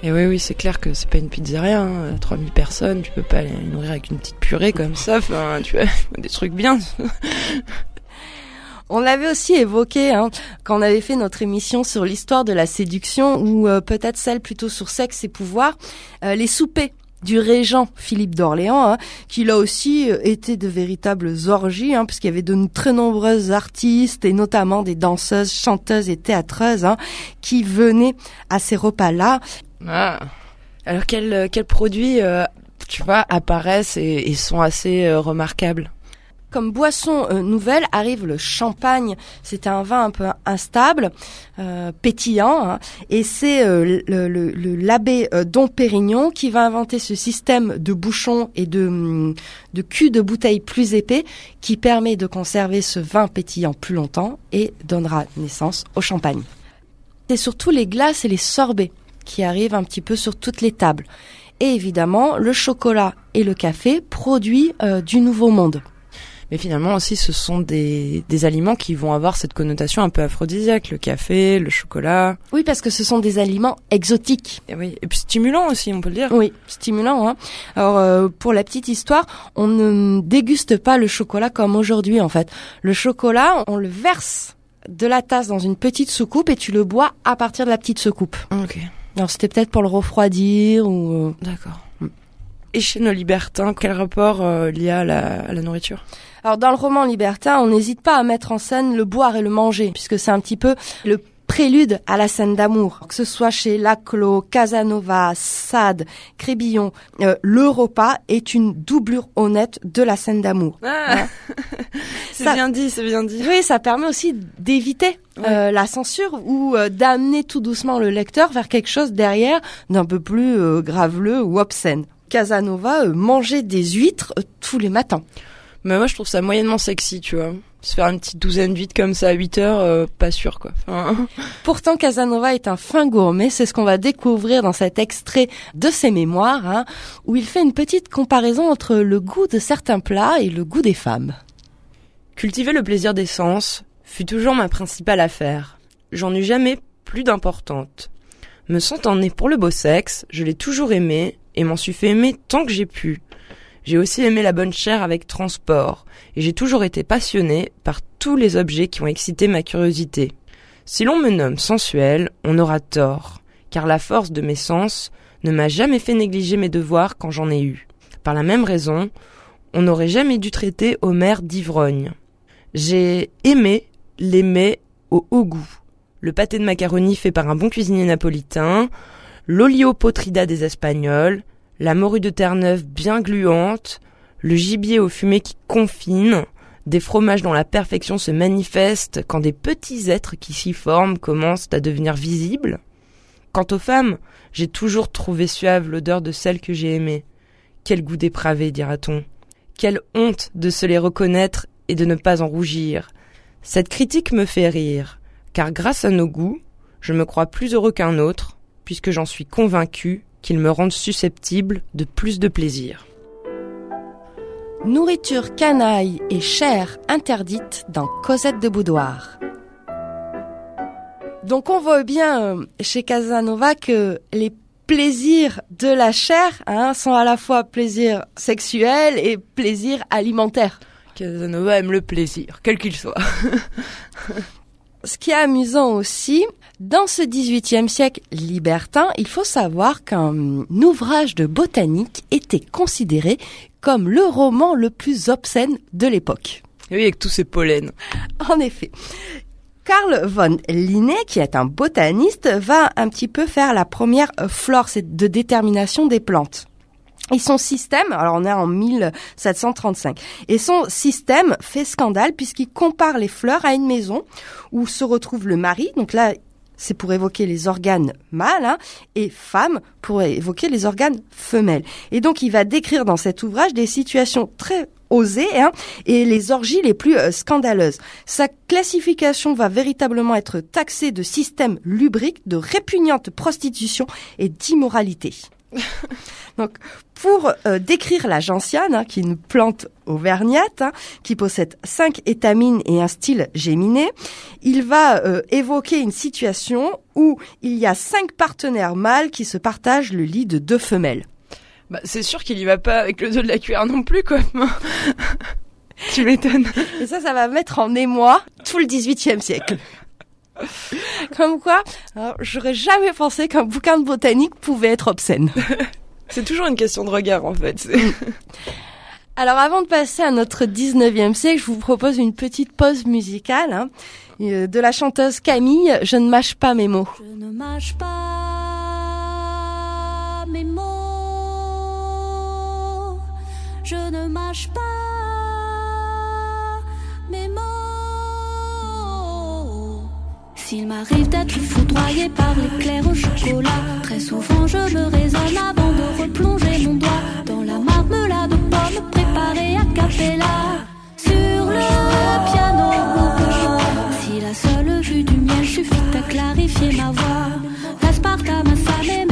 Et oui, oui, c'est clair que c'est pas une pizzeria, hein. 3000 personnes, tu peux pas les nourrir avec une petite purée comme ça, enfin, tu vois, des trucs bien. On l'avait aussi évoqué hein, quand on avait fait notre émission sur l'histoire de la séduction, ou euh, peut-être celle plutôt sur sexe et pouvoir, euh, les soupers du régent Philippe d'Orléans, hein, qui là aussi euh, étaient de véritables orgies, hein, puisqu'il y avait de très nombreuses artistes, et notamment des danseuses, chanteuses et théâtreuses, hein, qui venaient à ces repas-là. Ah. Alors, quels quels produits, euh, tu vois, apparaissent et, et sont assez euh, remarquables Comme boisson euh, nouvelle arrive le champagne. C'est un vin un peu instable, euh, pétillant, hein, et c'est euh, le, l'abbé euh, Dom Pérignon qui va inventer ce système de bouchons et de, hum, de cul de bouteille plus épais qui permet de conserver ce vin pétillant plus longtemps et donnera naissance au champagne. C'est surtout les glaces et les sorbets qui arrivent un petit peu sur toutes les tables. Et évidemment, le chocolat et le café, produits euh, du Nouveau Monde. Mais finalement aussi, ce sont des, des aliments qui vont avoir cette connotation un peu aphrodisiaque, le café, le chocolat, Oui, parce que ce sont des aliments exotiques. et, oui, et puis stimulants aussi, on peut le dire. Oui, stimulants. Hein. Alors, euh, pour la petite histoire, on ne déguste pas le chocolat comme aujourd'hui, en fait. Le chocolat, on le verse de la tasse dans une petite soucoupe et tu le bois à partir de la petite soucoupe. Ok, Alors, c'était peut-être pour le refroidir ou... euh, d'accord. Et chez nos libertins, quel rapport euh, il y a à la, à la nourriture? Alors, dans le roman libertin, on n'hésite pas à mettre en scène le boire et le manger, puisque c'est un petit peu le prélude à la scène d'amour, que ce soit chez Laclos, Casanova, Sade, Crébillon, euh, le repas est une doublure honnête de la scène d'amour. Ah, c'est bien dit, c'est bien dit. Oui, ça permet aussi d'éviter euh, la censure ou euh, d'amener tout doucement le lecteur vers quelque chose derrière d'un peu plus euh, graveleux ou obscène. Casanova euh, mangeait des huîtres euh, tous les matins. Mais moi, je trouve ça moyennement sexy, tu vois. Se faire une petite douzaine d'huîtres comme ça à 8 heures, euh, pas sûr, quoi. Enfin, Pourtant, Casanova est un fin gourmet, c'est ce qu'on va découvrir dans cet extrait de ses mémoires, hein, où il fait une petite comparaison entre le goût de certains plats et le goût des femmes. Cultiver le plaisir des sens fut toujours ma principale affaire. J'en eus jamais plus d'importante. Me sentant né pour le beau sexe, je l'ai toujours aimé et m'en suis fait aimer tant que j'ai pu. J'ai aussi aimé la bonne chair avec transport et j'ai toujours été passionné par tous les objets qui ont excité ma curiosité. Si l'on me nomme sensuel, on aura tort, car la force de mes sens ne m'a jamais fait négliger mes devoirs quand j'en ai eu. Par la même raison, on n'aurait jamais dû traiter Homère d'ivrogne. J'ai aimé mets au haut goût. Le pâté de macaroni fait par un bon cuisinier napolitain, l'oliopotrida des Espagnols, la morue de Terre-Neuve bien gluante, le gibier au fumé qui confine, des fromages dont la perfection se manifeste quand des petits êtres qui s'y forment commencent à devenir visibles. Quant aux femmes, j'ai toujours trouvé suave l'odeur de celles que j'ai aimées. Quel goût dépravé, dira-t-on. Quelle honte de se les reconnaître et de ne pas en rougir. Cette critique me fait rire, car grâce à nos goûts, je me crois plus heureux qu'un autre, puisque j'en suis convaincu qu'ils me rendent susceptible de plus de plaisir. Nourriture canaille et chair interdite dans Cosette de Boudoir. Donc on voit bien euh, chez Casanova que les plaisirs de la chair hein, sont à la fois plaisir sexuel et plaisir alimentaire. Casanova aime le plaisir, quel qu'il soit. Ce qui est amusant aussi, dans ce XVIIIe siècle libertin, il faut savoir qu'un ouvrage de botanique était considéré comme le roman le plus obscène de l'époque. Oui, avec tous ces pollens. En effet. Carl von Linné, qui est un botaniste, va un petit peu faire la première flore de détermination des plantes. Et son système, alors on est en 1735, et son système fait scandale puisqu'il compare les fleurs à une maison où se retrouve le mari, donc là c'est pour évoquer les organes mâles, hein, et femme pour évoquer les organes femelles. Et donc il va décrire dans cet ouvrage des situations très osées hein, et les orgies les plus euh, scandaleuses. Sa classification va véritablement être taxée de système lubrique, de répugnante prostitution et d'immoralité. Donc, pour euh, décrire la gentiane, hein, qui est une plante auvergnate, hein, qui possède cinq étamines et un style géminé, il va euh, évoquer une situation où il y a cinq partenaires mâles qui se partagent le lit de deux femelles. Bah, c'est sûr qu'il y va pas avec le dos de la cuillère non plus, quoi. tu m'étonnes. Et ça, ça va mettre en émoi tout le XVIIIe siècle. Comme quoi, alors, j'aurais jamais pensé qu'un bouquin de botanique pouvait être obscène. C'est toujours une question de regard, en fait. C'est- Alors avant de passer à notre 19e siècle, je vous propose une petite pause musicale hein, euh, de la chanteuse Camille, Je ne mâche pas mes mots. Je ne mâche pas mes mots. Je ne mâche pas S'il m'arrive d'être foudroyé par l'éclair au chocolat, très souvent je me raisonne avant de replonger mon doigt dans la marmelade de pommes préparée à capella. Sur le piano, si la seule vue du miel suffit à clarifier ma voix, l'aspartame à sa mère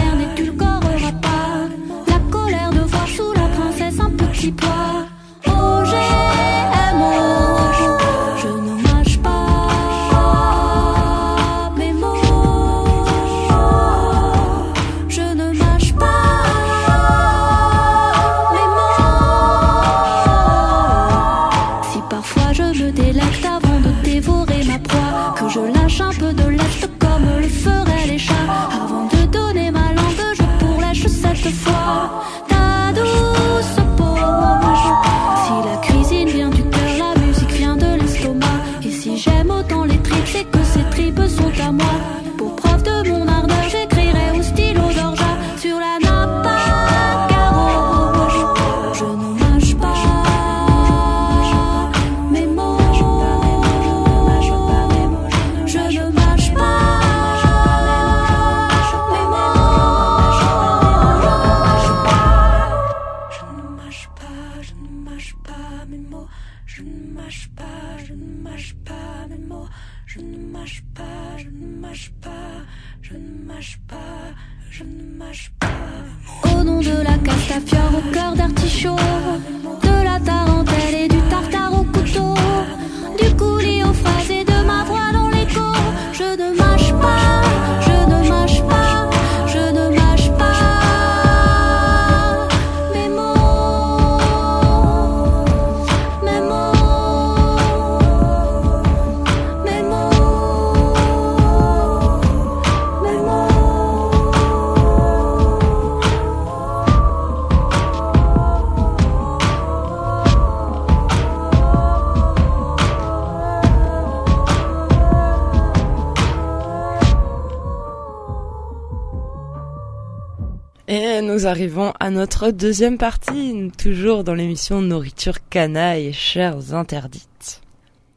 arrivons à notre deuxième partie, toujours dans l'émission Nourriture canaille et chères interdites.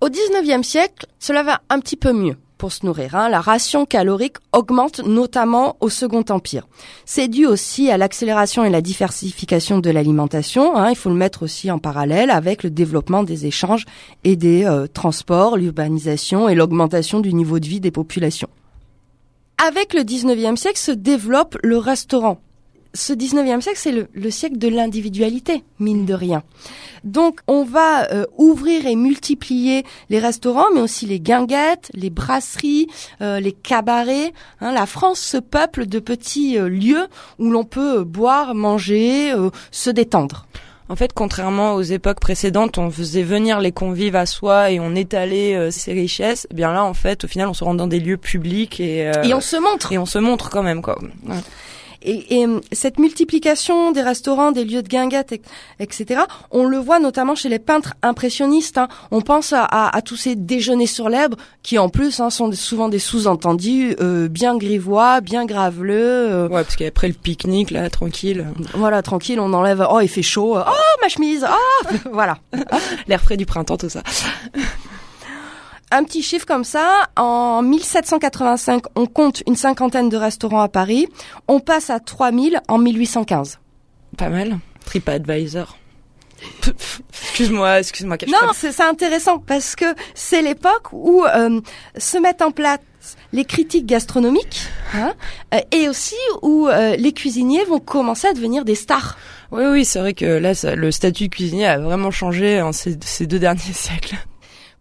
Au 19e siècle, cela va un petit peu mieux pour se nourrir. hein. La ration calorique augmente notamment au Second Empire. C'est dû aussi à l'accélération et la diversification de l'alimentation. hein. Il faut le mettre aussi en parallèle avec le développement des échanges et des euh, transports, l'urbanisation et l'augmentation du niveau de vie des populations. Avec le 19e siècle se développe le restaurant. Ce 19e siècle, c'est le, le siècle de l'individualité, mine de rien. Donc, on va euh, ouvrir et multiplier les restaurants, mais aussi les guinguettes, les brasseries, euh, les cabarets. hein. la France se peuple de petits euh, lieux où l'on peut euh, boire, manger, euh, se détendre. En fait, contrairement aux époques précédentes, on faisait venir les convives à soi et on étalait euh, ses richesses. Eh bien là, en fait, au final, on se rend dans des lieux publics et, euh, Et on se montre. et on se montre quand même quoi. Ouais. Et, et, hum, cette multiplication des restaurants, des lieux de guinguettes, et- etc., on le voit notamment chez les peintres impressionnistes. hein. On pense à, à- à tous ces déjeuners sur l'herbe, qui en plus hein, sont souvent des sous-entendus euh, bien grivois, bien graveleux. euh, Ouais, parce qu'après le pique-nique là, tranquille, Voilà, tranquille, on enlève. Oh, il fait chaud. Oh, ma chemise. Oh, voilà. l'air frais du printemps, tout ça. Un petit chiffre comme ça, en 1785, on compte une cinquantaine de restaurants à Paris. On passe à 3000 en 1815. Pas mal. TripAdvisor. excuse-moi, excuse-moi. Non, c'est intéressant parce que c'est l'époque où euh, se mettent en place les critiques gastronomiques hein, euh, et aussi où euh, les cuisiniers vont commencer à devenir des stars. Oui, oui, c'est vrai que là, ça- le statut de cuisinier a vraiment changé en ces, ces deux derniers siècles.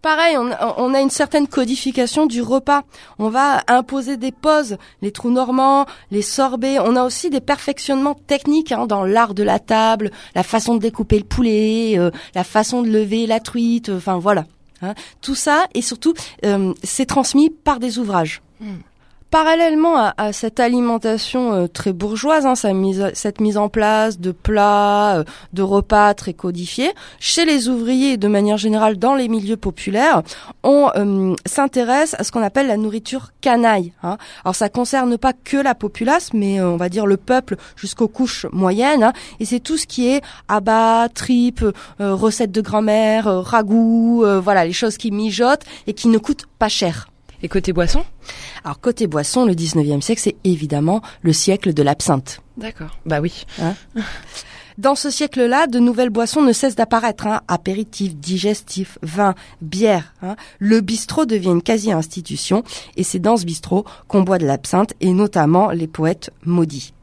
Pareil, on, on a une certaine codification du repas. On va imposer des pauses, les trous normands, les sorbets. On a aussi des perfectionnements techniques hein, dans l'art de la table, la façon de découper le poulet, euh, la façon de lever la truite. Enfin voilà. hein. Tout ça et surtout, euh, c'est transmis par des ouvrages. Parallèlement à, cette alimentation euh, très bourgeoise, hein, sa mise- cette mise en place de plats, euh, de repas très codifiés, chez les ouvriers de manière générale dans les milieux populaires, on euh, s'intéresse à ce qu'on appelle la nourriture canaille. hein. Alors ça concerne pas que la populace, mais on va dire le peuple jusqu'aux couches moyennes. hein. et c'est tout ce qui est abat, tripes, recettes de grand-mère, ragoût, euh, voilà les choses qui mijotent et qui ne coûtent pas cher. Et côté boisson Alors côté boisson, le 19e siècle, c'est évidemment le siècle de l'absinthe. D'accord. Bah oui. Dans ce siècle-là, de nouvelles boissons ne cessent d'apparaître. Hein. Apéritifs, digestifs, vin, bière. hein. Le bistrot devient une quasi-institution et c'est dans ce bistrot qu'on boit de l'absinthe et notamment les poètes maudits.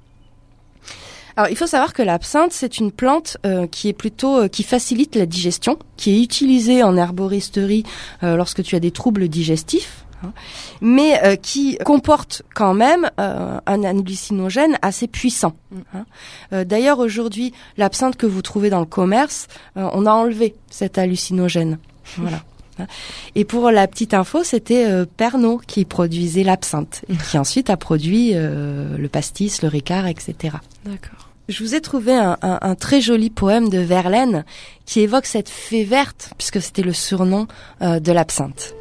Alors, il faut savoir que l'absinthe, c'est une plante euh, qui est plutôt euh, qui facilite la digestion, qui est utilisée en herboristerie euh, lorsque tu as des troubles digestifs, hein, mais euh, qui comporte quand même euh, un hallucinogène assez puissant. hein. Euh, D'ailleurs, aujourd'hui, l'absinthe que vous trouvez dans le commerce, euh, on a enlevé cet hallucinogène. Voilà. Hein. Et pour la petite info, c'était euh, Pernod qui produisait l'absinthe, et qui ensuite a produit euh, le pastis, le ricard, etc. D'accord. Je vous ai trouvé un, un- un très joli poème de Verlaine qui évoque cette fée verte, puisque c'était le surnom euh, de l'absinthe.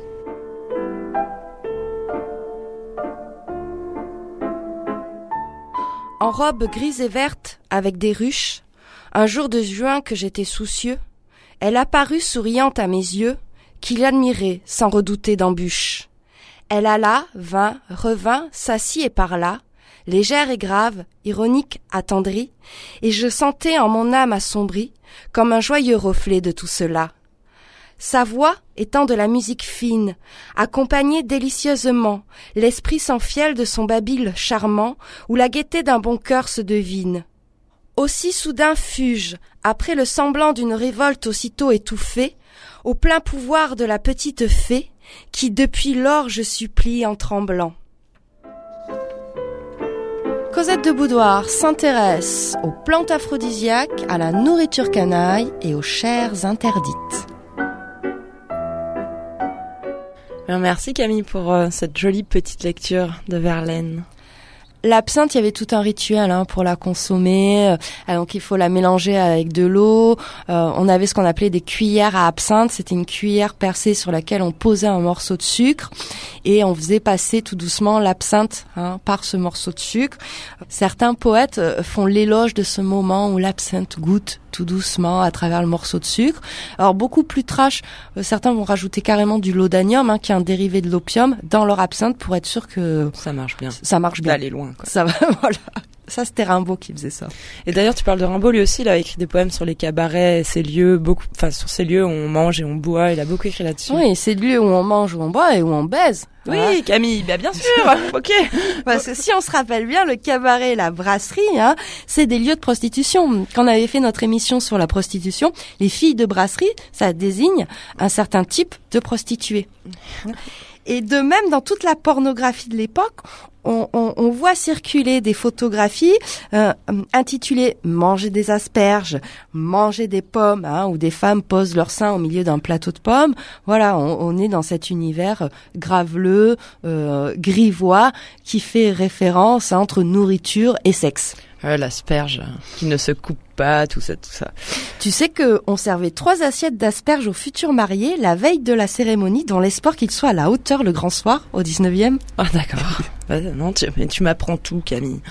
En robe grise et verte, avec des ruches, un jour de juin que j'étais soucieux, elle apparut souriante à mes yeux, qui l'admiraient sans redouter d'embûches. Elle alla, vint, revint, s'assit et parla, légère et grave, ironique, attendrie, et je sentais en mon âme assombrie, comme un joyeux reflet de tout cela. Sa voix étant de la musique fine, accompagnée délicieusement, l'esprit s'enfiale de son babil charmant, où la gaieté d'un bon cœur se devine. Aussi soudain fuge, après le semblant d'une révolte aussitôt étouffée, au plein pouvoir de la petite fée, qui depuis lors je supplie en tremblant. Cosette de Boudoir s'intéresse aux plantes aphrodisiaques, à la nourriture canaille et aux chairs interdites. Merci Camille pour euh, cette jolie petite lecture de Verlaine. L'absinthe, il y avait tout un rituel hein, pour la consommer. Euh, donc il faut la mélanger avec de l'eau. Euh, on avait ce qu'on appelait des cuillères à absinthe. C'était une cuillère percée sur laquelle on posait un morceau de sucre et on faisait passer tout doucement l'absinthe hein, par ce morceau de sucre. Certains poètes euh, font l'éloge de ce moment où l'absinthe goûte tout doucement à travers le morceau de sucre. Alors beaucoup plus trash, euh, certains vont rajouter carrément du laudanum, hein, qui est un dérivé de l'opium, dans leur absinthe pour être sûr que ça marche bien. Ça marche bien. D'aller loin. Quoi. Ça va, voilà. Ça, c'était Rimbaud qui faisait ça. Et d'ailleurs, tu parles de Rimbaud, lui aussi, il a écrit des poèmes sur les cabarets, ces lieux, beaucoup, enfin, sur ces lieux où on mange et on boit, il a beaucoup écrit là-dessus. Oui, ces lieux où on mange, où on boit et où on baise. Oui, Camille, bah, bien sûr, ok. Parce que si on se rappelle bien, le cabaret, la brasserie, hein, c'est des lieux de prostitution. Quand on avait fait notre émission sur la prostitution, les filles de brasserie, ça désigne un certain type de prostituée. Et de même, dans toute la pornographie de l'époque, on, on, on, voit circuler des photographies euh, intitulées Manger des asperges, manger des pommes, hein, où des femmes posent leur sein au milieu d'un plateau de pommes. Voilà, on, on, est dans cet univers graveleux, euh, grivois, qui fait référence entre nourriture et sexe. Euh, L'asperge qui ne se coupe pas, tout ça, tout ça. Tu sais que on servait trois assiettes d'asperges aux futurs mariés la veille de la cérémonie dans l'espoir qu'ils soient à la hauteur le grand soir au 19e. Ah d'accord. bah, non, tu, mais tu m'apprends tout Camille.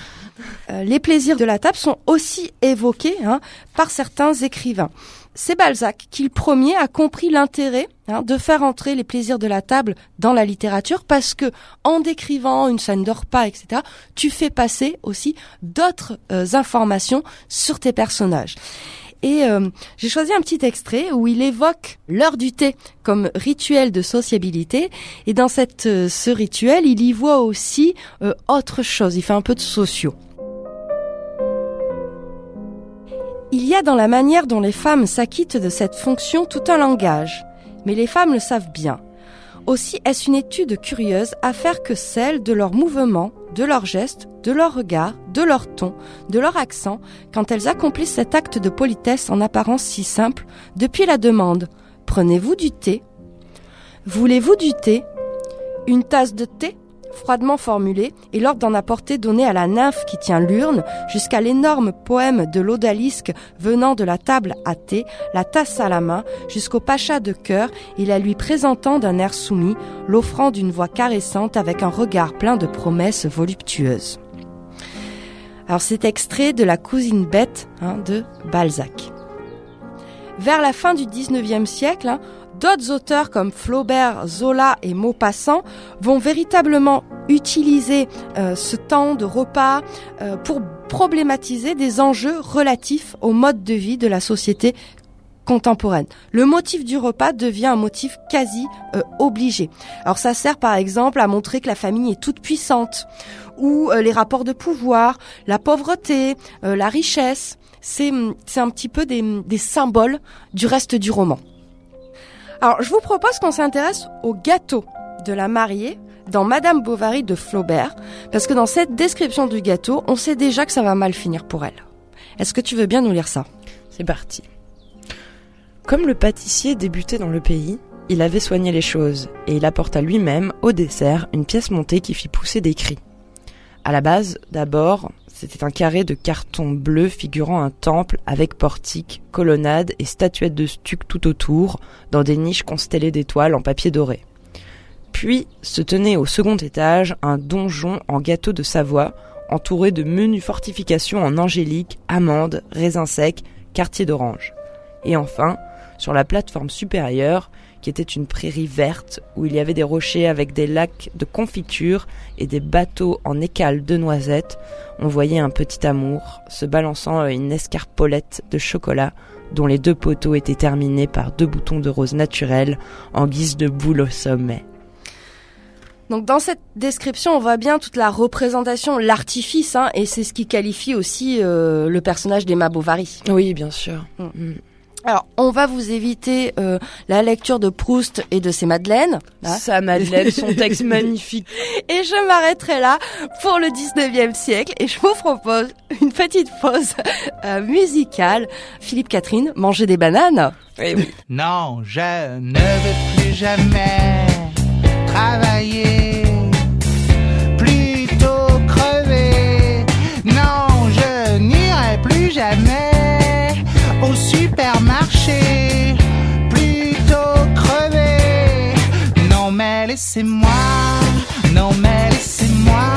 Euh, les plaisirs de la table sont aussi évoqués hein, par certains écrivains. C'est Balzac qui le premier a compris l'intérêt hein, de faire entrer les plaisirs de la table dans la littérature parce que en décrivant une scène de repas, etc., tu fais passer aussi d'autres euh, informations sur tes personnages. Et euh, j'ai choisi un petit extrait où il évoque l'heure du thé comme rituel de sociabilité. Et dans cette, euh, ce rituel, il y voit aussi euh, autre chose. Il fait un peu de sociaux. Il y a dans la manière dont les femmes s'acquittent de cette fonction tout un langage, mais les femmes le savent bien. Aussi est-ce une étude curieuse à faire que celle de leurs mouvements, de leurs gestes, de leurs regards, de leur ton, de leur accent, quand elles accomplissent cet acte de politesse en apparence si simple, depuis la demande. Prenez-vous du thé? Voulez-vous du thé? Une tasse de thé? Froidement formulé et l'ordre d'en apporter donné à la nymphe qui tient l'urne, jusqu'à l'énorme poème de l'odalisque venant de la table à thé, la tasse à la main, jusqu'au pacha de cœur et la lui présentant d'un air soumis, l'offrant d'une voix caressante avec un regard plein de promesses voluptueuses. Alors c'est extrait de La cousine bête hein, de Balzac. Vers la fin du 19e siècle, hein, D'autres auteurs comme Flaubert, Zola et Maupassant vont véritablement utiliser euh, ce temps de repas euh, pour problématiser des enjeux relatifs au mode de vie de la société contemporaine. Le motif du repas devient un motif quasi euh, obligé. Alors ça sert par exemple à montrer que la famille est toute puissante ou les rapports de pouvoir, la pauvreté, la richesse. C'est un petit peu des, des symboles du reste du roman. Alors, je vous propose qu'on s'intéresse au gâteau de la mariée dans Madame Bovary de Flaubert, parce que dans cette description du gâteau, on sait déjà que ça va mal finir pour elle. Est-ce que tu veux bien nous lire ça? C'est parti. Comme le pâtissier débutait dans le pays, il avait soigné les choses, et il apporta lui-même, au dessert, une pièce montée qui fit pousser des cris. À la base, d'abord, c'était un carré de carton bleu figurant un temple avec portique, colonnade et statuettes de stuc tout autour, dans des niches constellées d'étoiles en papier doré. Puis se tenait au second étage un donjon en gâteau de Savoie, entouré de menues fortifications en angélique, amandes, raisins secs, quartier d'orange. Et enfin, sur la plateforme supérieure, qui était une prairie verte où il y avait des rochers avec des lacs de confiture et des bateaux en écale de noisettes, on voyait un petit amour se balançant à une escarpolette de chocolat dont les deux poteaux étaient terminés par deux boutons de rose naturels en guise de boule au sommet. Donc dans cette description, on voit bien toute la représentation, l'artifice, hein, et c'est ce qui qualifie aussi euh, le personnage d'Emma Bovary. Oui, bien sûr. Mm. Alors, on va vous éviter euh, la lecture de Proust et de ses Madeleines. Hein Sa Madeleine, son texte magnifique. Et je m'arrêterai là pour le 19e siècle et je vous propose une petite pause euh, musicale. Philippe Catherine, manger des bananes oui, oui. Non, je ne veux plus jamais travailler, laissez-moi, non, mais laissez-moi.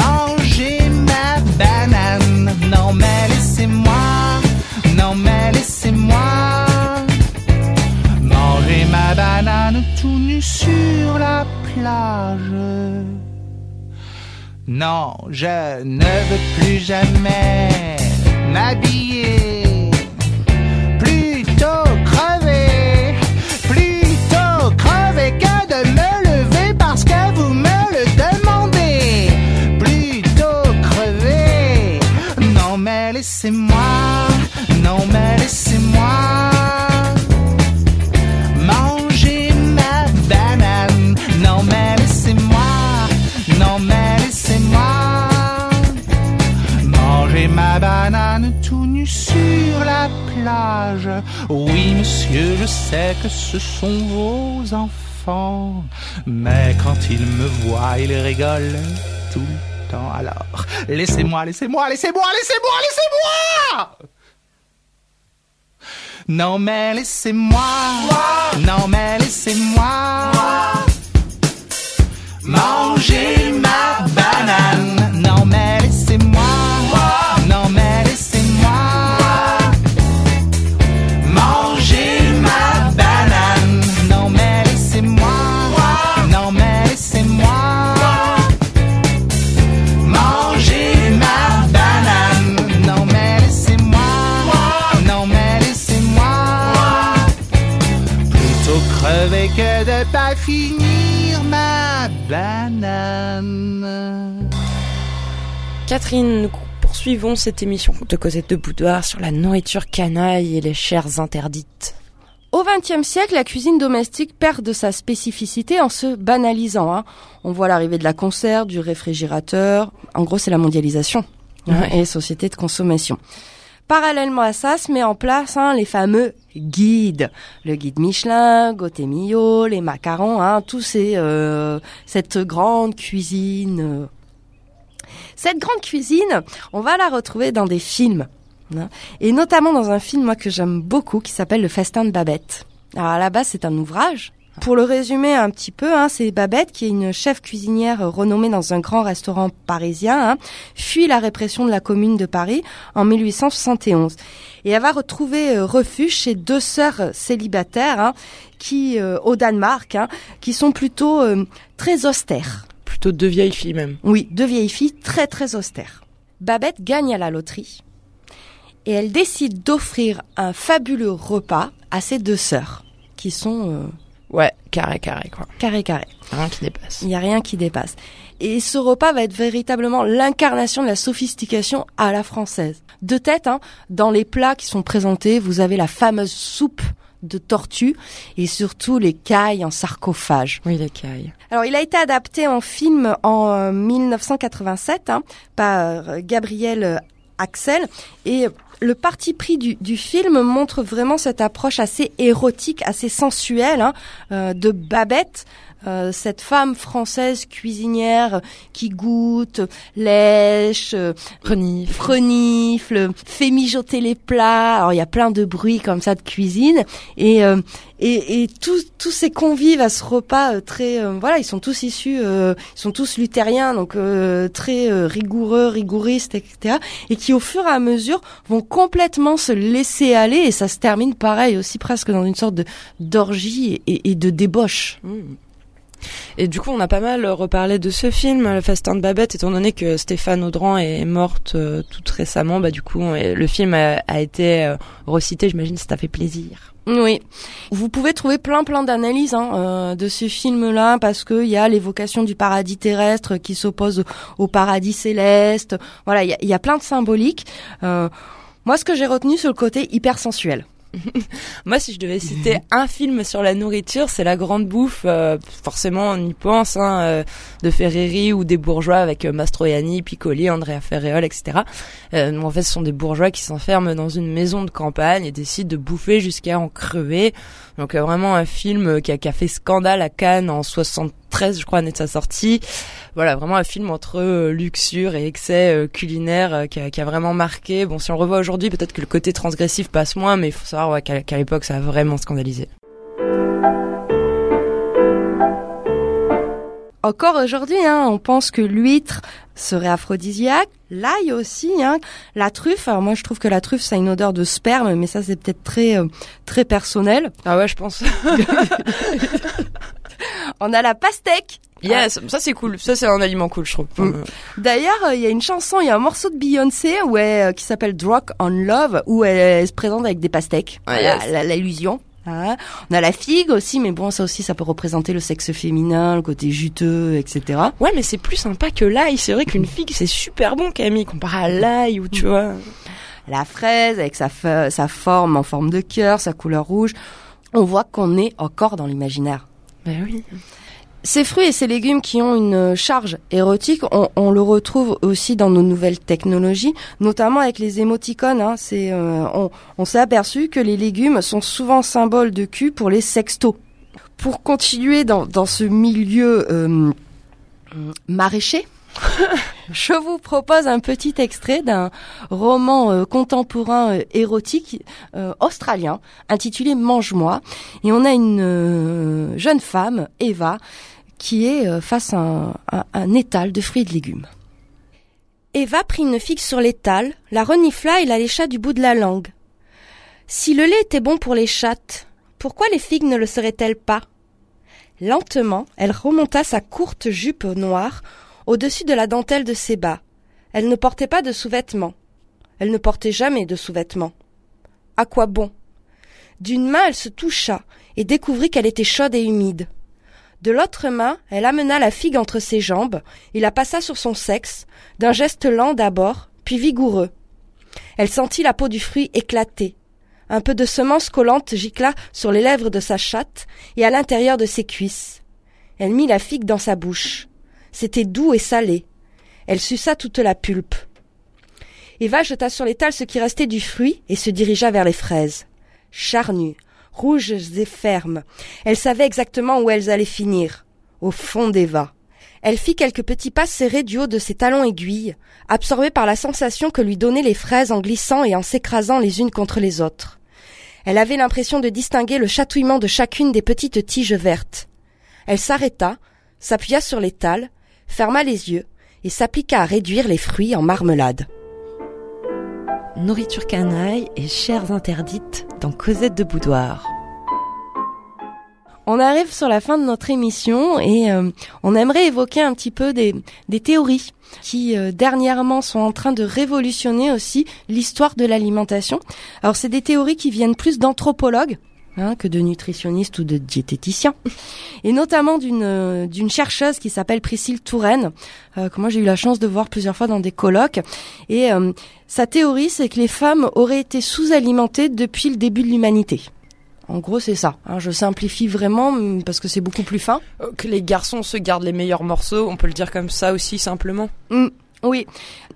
Manger ma banane, non mais laissez-moi, non mais laissez-moi manger ma banane tout nu sur la plage. Non, je ne veux plus jamais m'habiller, sont vos enfants. Mais quand ils me voient, ils rigolent tout le temps. Alors, laissez-moi, laissez-moi, laissez-moi, laissez-moi, laissez-moi non mais laissez-moi, non mais laissez-moi manger ma banane. Non mais Catherine, nous poursuivons cette émission de Cosette de Boudoir sur la nourriture canaille et les chairs interdites. Au XXe siècle, la cuisine domestique perd de sa spécificité en se banalisant. hein. On voit l'arrivée de la conserve, du réfrigérateur. En gros, c'est la mondialisation hein, et les sociétés de consommation. Parallèlement à ça, se met en place hein, les fameux guides. Le guide Michelin, Millot, les macarons, hein, tous ces, euh, cette grande cuisine. Cette grande cuisine, on va la retrouver dans des films. hein, et notamment dans un film moi, que j'aime beaucoup qui s'appelle Le Festin de Babette. Alors à la base, c'est un ouvrage. Pour le résumer un petit peu, hein, c'est Babette qui est une chef cuisinière renommée dans un grand restaurant parisien, hein, fuit la répression de la Commune de Paris en 1871 et elle va retrouver euh, refuge chez deux sœurs célibataires hein, qui euh, au Danemark, hein, qui sont plutôt euh, très austères. Plutôt deux vieilles filles même. Oui, deux vieilles filles très très austères. Babette gagne à la loterie et elle décide d'offrir un fabuleux repas à ses deux sœurs qui sont euh, Ouais, carré, carré, quoi. carré carré. Rien qui dépasse. Il n'y a rien qui dépasse. Et ce repas va être véritablement l'incarnation de la sophistication à la française. De tête, hein, dans les plats qui sont présentés, vous avez la fameuse soupe de tortue et surtout les cailles en sarcophage. Oui, les cailles. Alors, il a été adapté en film en euh, 1987 hein, par euh, Gabriel euh, Axel et le parti pris du, du film montre vraiment cette approche assez érotique, assez sensuelle hein, euh, de Babette euh, cette femme française cuisinière qui goûte, lèche, euh, Renifle. renifle, fait mijoter les plats. Alors il y a plein de bruits comme ça de cuisine et euh, et, et tous tous ces convives à ce repas euh, très euh, voilà ils sont tous issus euh, ils sont tous luthériens donc euh, très euh, rigoureux rigouristes etc et qui au fur et à mesure vont complètement se laisser aller et ça se termine pareil aussi presque dans une sorte de d'orgie et, et de débauche. Mmh. Et du coup, on a pas mal reparlé de ce film, Le Festin de Babette, étant donné que Stéphane Audran est morte euh, toute récemment. Bah du coup, le film a, été euh, recité. J'imagine ça t'a fait plaisir. Oui, vous pouvez trouver plein plein d'analyses hein, euh, de ce film-là parce qu'il y a l'évocation du paradis terrestre qui s'oppose au, paradis céleste. Voilà, il y y a plein de symboliques. Euh, moi, ce que j'ai retenu, c'est le côté hyper sensuel. Moi, si je devais citer un film sur la nourriture, c'est La Grande Bouffe. Euh, forcément, on y pense, hein, euh, de Ferreri ou des bourgeois avec euh, Mastroianni, Piccoli, Andrea Ferreol, etc. Euh, en fait, ce sont des bourgeois qui s'enferment dans une maison de campagne et décident de bouffer jusqu'à en crever. Donc, euh, vraiment un film qui a, qui a fait scandale à Cannes en 73, je crois, année de sa sortie. Voilà, vraiment un film entre euh, luxure et excès euh, culinaire euh, qui, a, qui a vraiment marqué. Bon, si on revoit aujourd'hui, peut-être que le côté transgressif passe moins, mais il faut savoir ouais, qu'à l'époque, ça a vraiment scandalisé. Encore aujourd'hui, hein, on pense que l'huître serait aphrodisiaque, l'ail aussi, hein, la truffe. Alors moi, je trouve que la truffe, ça a une odeur de sperme, mais ça, c'est peut-être très très personnel. Ah ouais, je pense. On a la pastèque. yes, ça c'est cool. Ça c'est un aliment cool, je trouve. Mm. D'ailleurs, euh, il y a une chanson, il y a un morceau de Beyoncé où elle, euh, qui s'appelle Drunk on Love, où elle, elle se présente avec des pastèques. Ah, yes. la- l'illusion. Hein. On a la figue aussi, mais bon, ça aussi, ça peut représenter le sexe féminin, le côté juteux, etc. Ouais, mais c'est plus sympa que l'ail. C'est vrai qu'une figue, c'est super bon, Camille, comparé à l'ail ou tu vois. La fraise, avec sa, sa forme en forme de cœur, sa couleur rouge. On voit qu'on est encore dans l'imaginaire. Ben oui. Ces fruits et ces légumes qui ont une charge érotique, on, on le retrouve aussi dans nos nouvelles technologies, notamment avec les émoticônes. Hein. C'est, euh, on on s'est aperçu que les légumes sont souvent symboles de cul pour les sextos. Pour continuer dans, dans ce milieu euh, maraîcher, je vous propose un petit extrait d'un roman euh, contemporain euh, érotique euh, australien intitulé Mange-moi. Et on a une jeune femme, Eva, qui est face à un, à un étal de fruits et de légumes. Eva prit une figue sur l'étal, la renifla et la lécha du bout de la langue. Si le lait était bon pour les chattes, pourquoi les figues ne le seraient-elles pas? Lentement, elle remonta sa courte jupe noire au-dessus de la dentelle de ses bas. Elle ne portait pas de sous-vêtements. Elle ne portait jamais de sous-vêtements. À quoi bon? D'une main, elle se toucha et découvrit qu'elle était chaude et humide. De l'autre main, elle amena la figue entre ses jambes et la passa sur son sexe, d'un geste lent d'abord, puis vigoureux. Elle sentit la peau du fruit éclater. Un peu de semence collante gicla sur les lèvres de sa chatte et à l'intérieur de ses cuisses. Elle mit la figue dans sa bouche. C'était doux et salé. Elle suça toute la pulpe. Eva jeta sur l'étal ce qui restait du fruit et se dirigea vers les fraises. Charnues, rouges et fermes, elle savait exactement où elles allaient finir. Au fond d'Eva. Elle fit quelques petits pas serrés du haut de ses talons aiguilles, absorbée par la sensation que lui donnaient les fraises en glissant et en s'écrasant les unes contre les autres. Elle avait l'impression de distinguer le chatouillement de chacune des petites tiges vertes. Elle s'arrêta, s'appuya sur l'étal, ferma les yeux et s'appliqua à réduire les fruits en marmelade. Nourriture canaille et chairs interdites dans Cosette de Boudoir. On arrive sur la fin de notre émission et euh, on aimerait évoquer un petit peu des, des théories qui euh, dernièrement sont en train de révolutionner aussi l'histoire de l'alimentation. Alors c'est des théories qui viennent plus d'anthropologues hein, que de nutritionnistes ou de diététiciens, et notamment d'une euh, d'une chercheuse qui s'appelle Priscille Touraine, euh, que moi j'ai eu la chance de voir plusieurs fois dans des colloques. Et euh, sa théorie, c'est que les femmes auraient été sous-alimentées depuis le début de l'humanité. En gros, c'est ça. hein. je simplifie vraiment hum, parce que c'est beaucoup plus fin. Euh, Que les garçons se gardent les meilleurs morceaux, on peut le dire comme ça aussi simplement. Hum, Oui,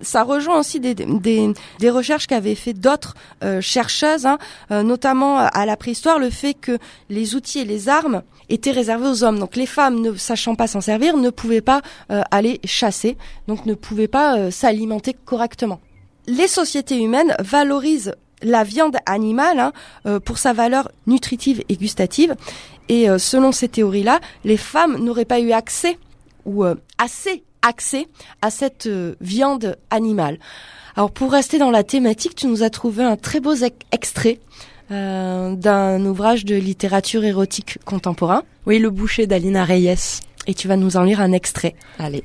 ça rejoint aussi des, des, des recherches qu'avaient fait d'autres euh, chercheuses, hein, euh, notamment à la préhistoire, le fait que les outils et les armes étaient réservés aux hommes. Donc les femmes, ne sachant pas s'en servir, ne pouvaient pas euh, aller chasser, donc ne pouvaient pas s'alimenter correctement. Les sociétés humaines valorisent la viande animale hein, pour sa valeur nutritive et gustative. Et selon ces théories-là, les femmes n'auraient pas eu accès ou assez accès à cette euh, viande animale. Alors pour rester dans la thématique, tu nous as trouvé un très beau extrait euh, d'un ouvrage de littérature érotique contemporain. Oui, Le boucher d'Alina Reyes. Et tu vas nous en lire un extrait. Allez.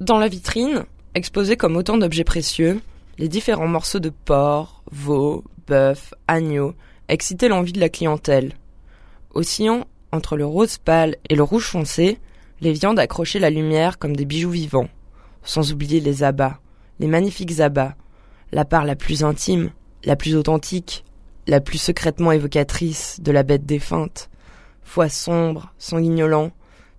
Dans la vitrine, exposés comme autant d'objets précieux, les différents morceaux de porc, veau, bœuf, agneau excitaient l'envie de la clientèle. Oscillant entre le rose pâle et le rouge foncé, les viandes accrochaient la lumière comme des bijoux vivants, sans oublier les abats, les magnifiques abats, la part la plus intime, la plus authentique, la plus secrètement évocatrice de la bête défunte, foie sombre, sanguignolant,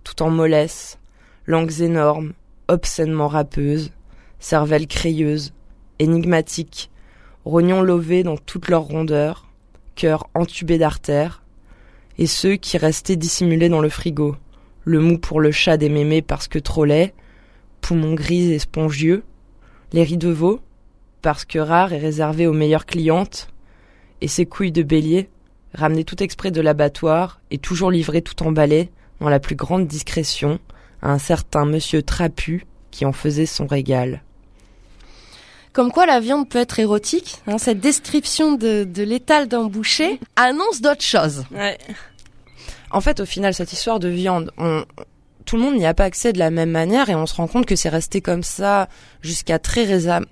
tout en mollesse, langues énormes, obscènement râpeuses, cervelles crayeuses, énigmatiques, rognons lovés dans toute leur rondeur, cœurs entubés d'artères, et ceux qui restaient dissimulés dans le frigo, le mou pour le chat des mémés parce que trop laid, poumons gris et spongieux, les riz de veau, parce que rare et réservé aux meilleures clientes, et ses couilles de bélier, ramenées tout exprès de l'abattoir et toujours livrées tout emballées, dans la plus grande discrétion, à un certain monsieur trapu qui en faisait son régal. Comme quoi la viande peut être érotique, hein, cette description de, de l'étal d'un boucher annonce d'autres choses. Ouais. En fait, au final, cette histoire de viande, on, tout le monde n'y a pas accès de la même manière et on se rend compte que c'est resté comme ça jusqu'à très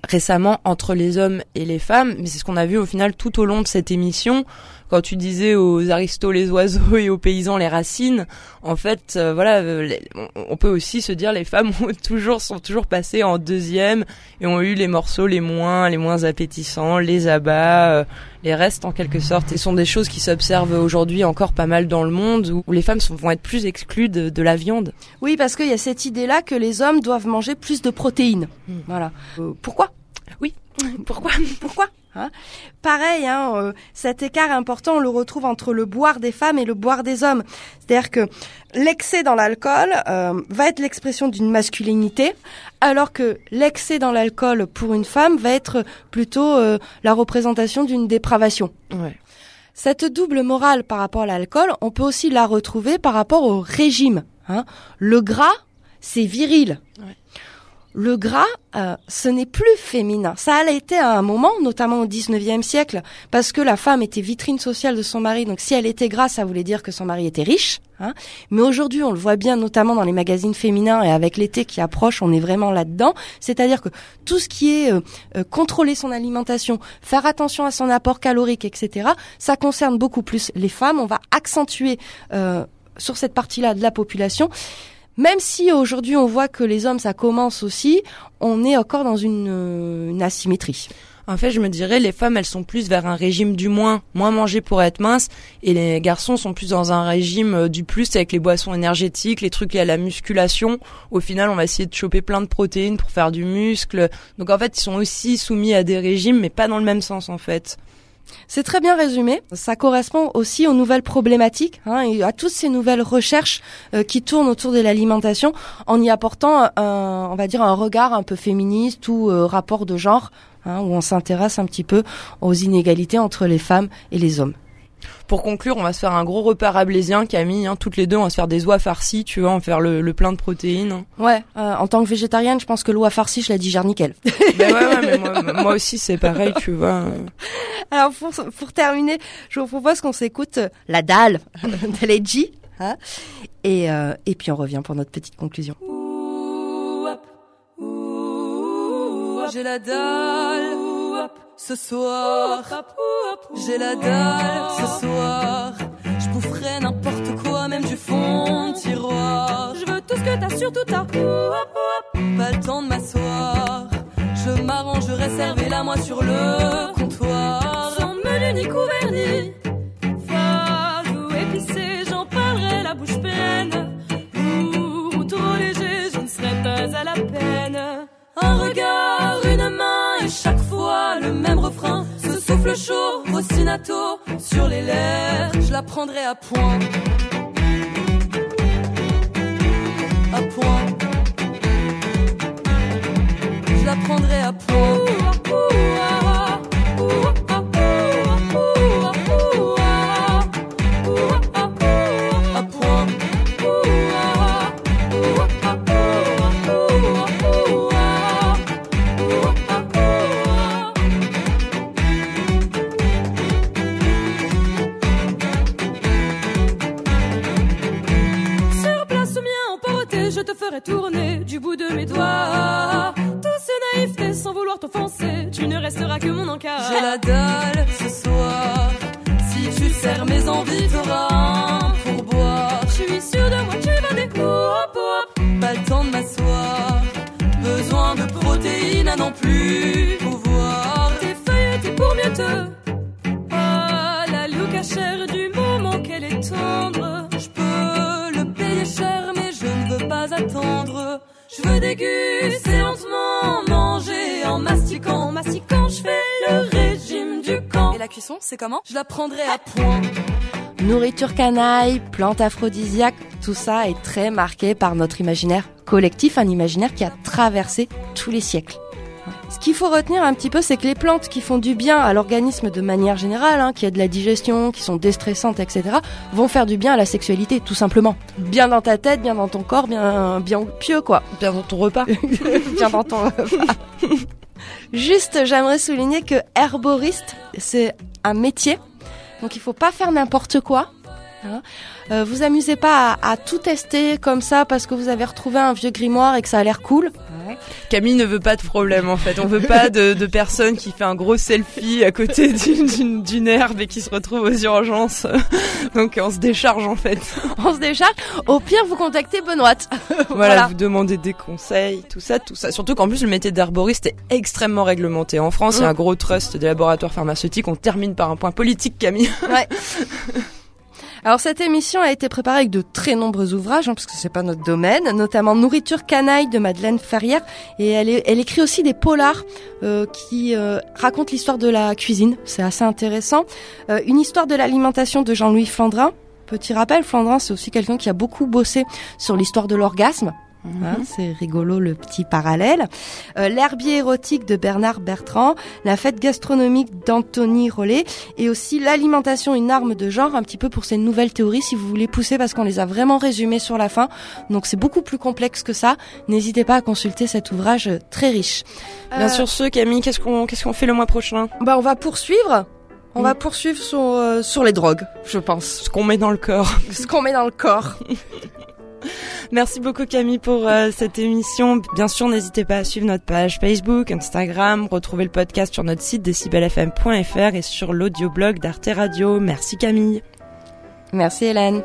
récemment entre les hommes et les femmes. Mais c'est ce qu'on a vu au final tout au long de cette émission quand tu disais aux aristos les oiseaux et aux paysans les racines, en fait, euh, voilà, euh, on peut aussi se dire les femmes ont toujours sont toujours passées en deuxième et ont eu les morceaux les moins les moins appétissants, les abats, euh, les restes en quelque sorte. Et sont des choses qui s'observent aujourd'hui encore pas mal dans le monde où les femmes sont, vont être plus exclues de, la viande. Oui, parce qu'il y a cette idée-là que les hommes doivent manger plus de protéines. Hmm. Voilà. pourquoi? Oui. Pourquoi? Pourquoi? Hein? Pareil, hein, euh, cet écart important, on le retrouve entre le boire des femmes et le boire des hommes. C'est-à-dire que l'excès dans l'alcool euh, va être l'expression d'une masculinité, alors que l'excès dans l'alcool pour une femme va être plutôt euh, la représentation d'une dépravation. Cette double morale par rapport à l'alcool, on peut aussi la retrouver par rapport au régime. Hein. Le gras, c'est viril le gras, euh, ce n'est plus féminin. Ça a été à un moment, notamment au 19e siècle, parce que la femme était vitrine sociale de son mari. Donc si elle était grasse, ça voulait dire que son mari était riche. Hein. Mais aujourd'hui, on le voit bien, notamment dans les magazines féminins et avec l'été qui approche, on est vraiment là-dedans. C'est-à-dire que tout ce qui est euh, euh, contrôler son alimentation, faire attention à son apport calorique, etc., ça concerne beaucoup plus les femmes. On va accentuer sur cette partie-là de la population. Même si aujourd'hui on voit que les hommes ça commence aussi, on est encore dans une, euh, une, asymétrie. En fait, je me dirais, les femmes, elles sont plus vers un régime du moins, moins manger pour être mince, et les garçons sont plus dans un régime euh, du plus avec les boissons énergétiques, les trucs liés à la musculation. Au final, on va essayer de choper plein de protéines pour faire du muscle. Donc en fait, ils sont aussi soumis à des régimes, mais pas dans le même sens en fait. C'est très bien résumé. Ça correspond aussi aux nouvelles problématiques hein, et à toutes ces nouvelles recherches euh, qui tournent autour de l'alimentation, en y apportant, un, on va dire, un regard un peu féministe ou euh, rapport de genre, hein, où on s'intéresse un petit peu aux inégalités entre les femmes et les hommes. Pour conclure, on va se faire un gros repas rablaisien, Camille. Hein, toutes les deux, on va se faire des oies farcies, tu vois, on va faire le, plein de protéines. Ouais, euh, en tant que végétarienne, je pense que l'oie farcie, je la digère nickel. ben ouais, ouais, mais moi, moi aussi, c'est pareil, tu vois. Alors, pour, pour terminer, je vous propose qu'on s'écoute La dalle de Leji. Hein et, euh, et puis, on revient pour notre petite conclusion. J'ai la dalle ce soir. J'ai la dalle ce soir. Je boufferai n'importe quoi, même du fond de tiroir. Je veux tout ce que t'as, surtout t'as. Pas le temps de m'asseoir. Je m'arrangerai, servez la moi sur le comptoir. Sans menu ni couvernis. Phase ou épicé, j'en parlerai la bouche pleine. Ou, trop léger, je ne serai pas à la peine. Souffle chaud, Rossinato sur les lèvres, je la prendrai à point. À point. Je la prendrai à point. Ferai tourner du bout de mes doigts. Douce naïveté sans vouloir t'offenser, tu ne resteras que mon encart. J'ai la dalle ce soir. Si tu serres mes envies, t'auras un pourboire. Je suis sûre de moi, tu vas des. Pas le temps de m'asseoir. Besoin de protéines à n'en plus pouvoir. T'es feuilleté pour mieux te ah, du moment qu'elle est tendre. Je peux le payer cher, attendre. Je veux déguster lentement, manger en mastiquant, en mastiquant. Je fais le régime du camp. Et la cuisson, c'est comment Je la prendrai à point. Nourriture canaille, plantes aphrodisiaques, tout ça est très marqué par notre imaginaire collectif, un imaginaire qui a traversé tous les siècles. Ce qu'il faut retenir un petit peu, c'est que les plantes qui font du bien à l'organisme de manière générale, hein, qui aident la digestion, qui sont déstressantes, etc., vont faire du bien à la sexualité, tout simplement. Bien dans ta tête, bien dans ton corps, bien, bien au pieu, quoi. Bien dans ton repas. bien dans ton repas. Juste, j'aimerais souligner que herboriste, c'est un métier, donc il faut pas faire n'importe quoi. Hein. Euh, vous amusez pas à, à tout tester comme ça parce que vous avez retrouvé un vieux grimoire et que ça a l'air cool. Camille ne veut pas de problème en fait. On veut pas de, de personne qui fait un gros selfie à côté d'une- herbe et qui se retrouve aux urgences. Donc on se décharge en fait. On se décharge. Au pire, vous contactez Benoît. Voilà, Voilà. vous demandez des conseils, tout ça, tout ça. Surtout qu'en plus le métier d'herboriste est extrêmement réglementé. En France, il y a un gros trust des laboratoires pharmaceutiques. On termine par un point politique, Camille. Ouais. Alors cette émission a été préparée avec de très nombreux ouvrages, hein, parce que c'est pas notre domaine, notamment Nourriture canaille de Madeleine Ferrière, et elle, elle écrit aussi des polars euh, qui euh, racontent l'histoire de la cuisine. C'est assez intéressant. Euh, une histoire de l'alimentation de Jean-Louis Flandrin. Petit rappel, Flandrin, c'est aussi quelqu'un qui a beaucoup bossé sur l'histoire de l'orgasme. Hein, c'est rigolo le petit parallèle. Euh, L'herbier érotique de Bernard Bertrand, la fête gastronomique d'Anthony Rollet et aussi l'alimentation une arme de genre un petit peu pour ces nouvelles théories si vous voulez pousser parce qu'on les a vraiment résumées sur la fin. Donc c'est beaucoup plus complexe que ça. N'hésitez pas à consulter cet ouvrage très riche. Bien Euh, sûr, ce Camille, qu'est-ce qu'on qu'est-ce qu'on fait le mois prochain? Bah on va poursuivre. On Mm. va poursuivre sur euh, sur les drogues, je pense. Ce qu'on met dans le corps. Ce qu'on met dans le corps. Merci beaucoup Camille pour euh, cette émission. Bien sûr, n'hésitez pas à suivre notre page Facebook, Instagram, retrouver le podcast sur notre site décibelfm.fr et sur l'audioblog d'Arte Radio. Merci Camille. Merci Hélène.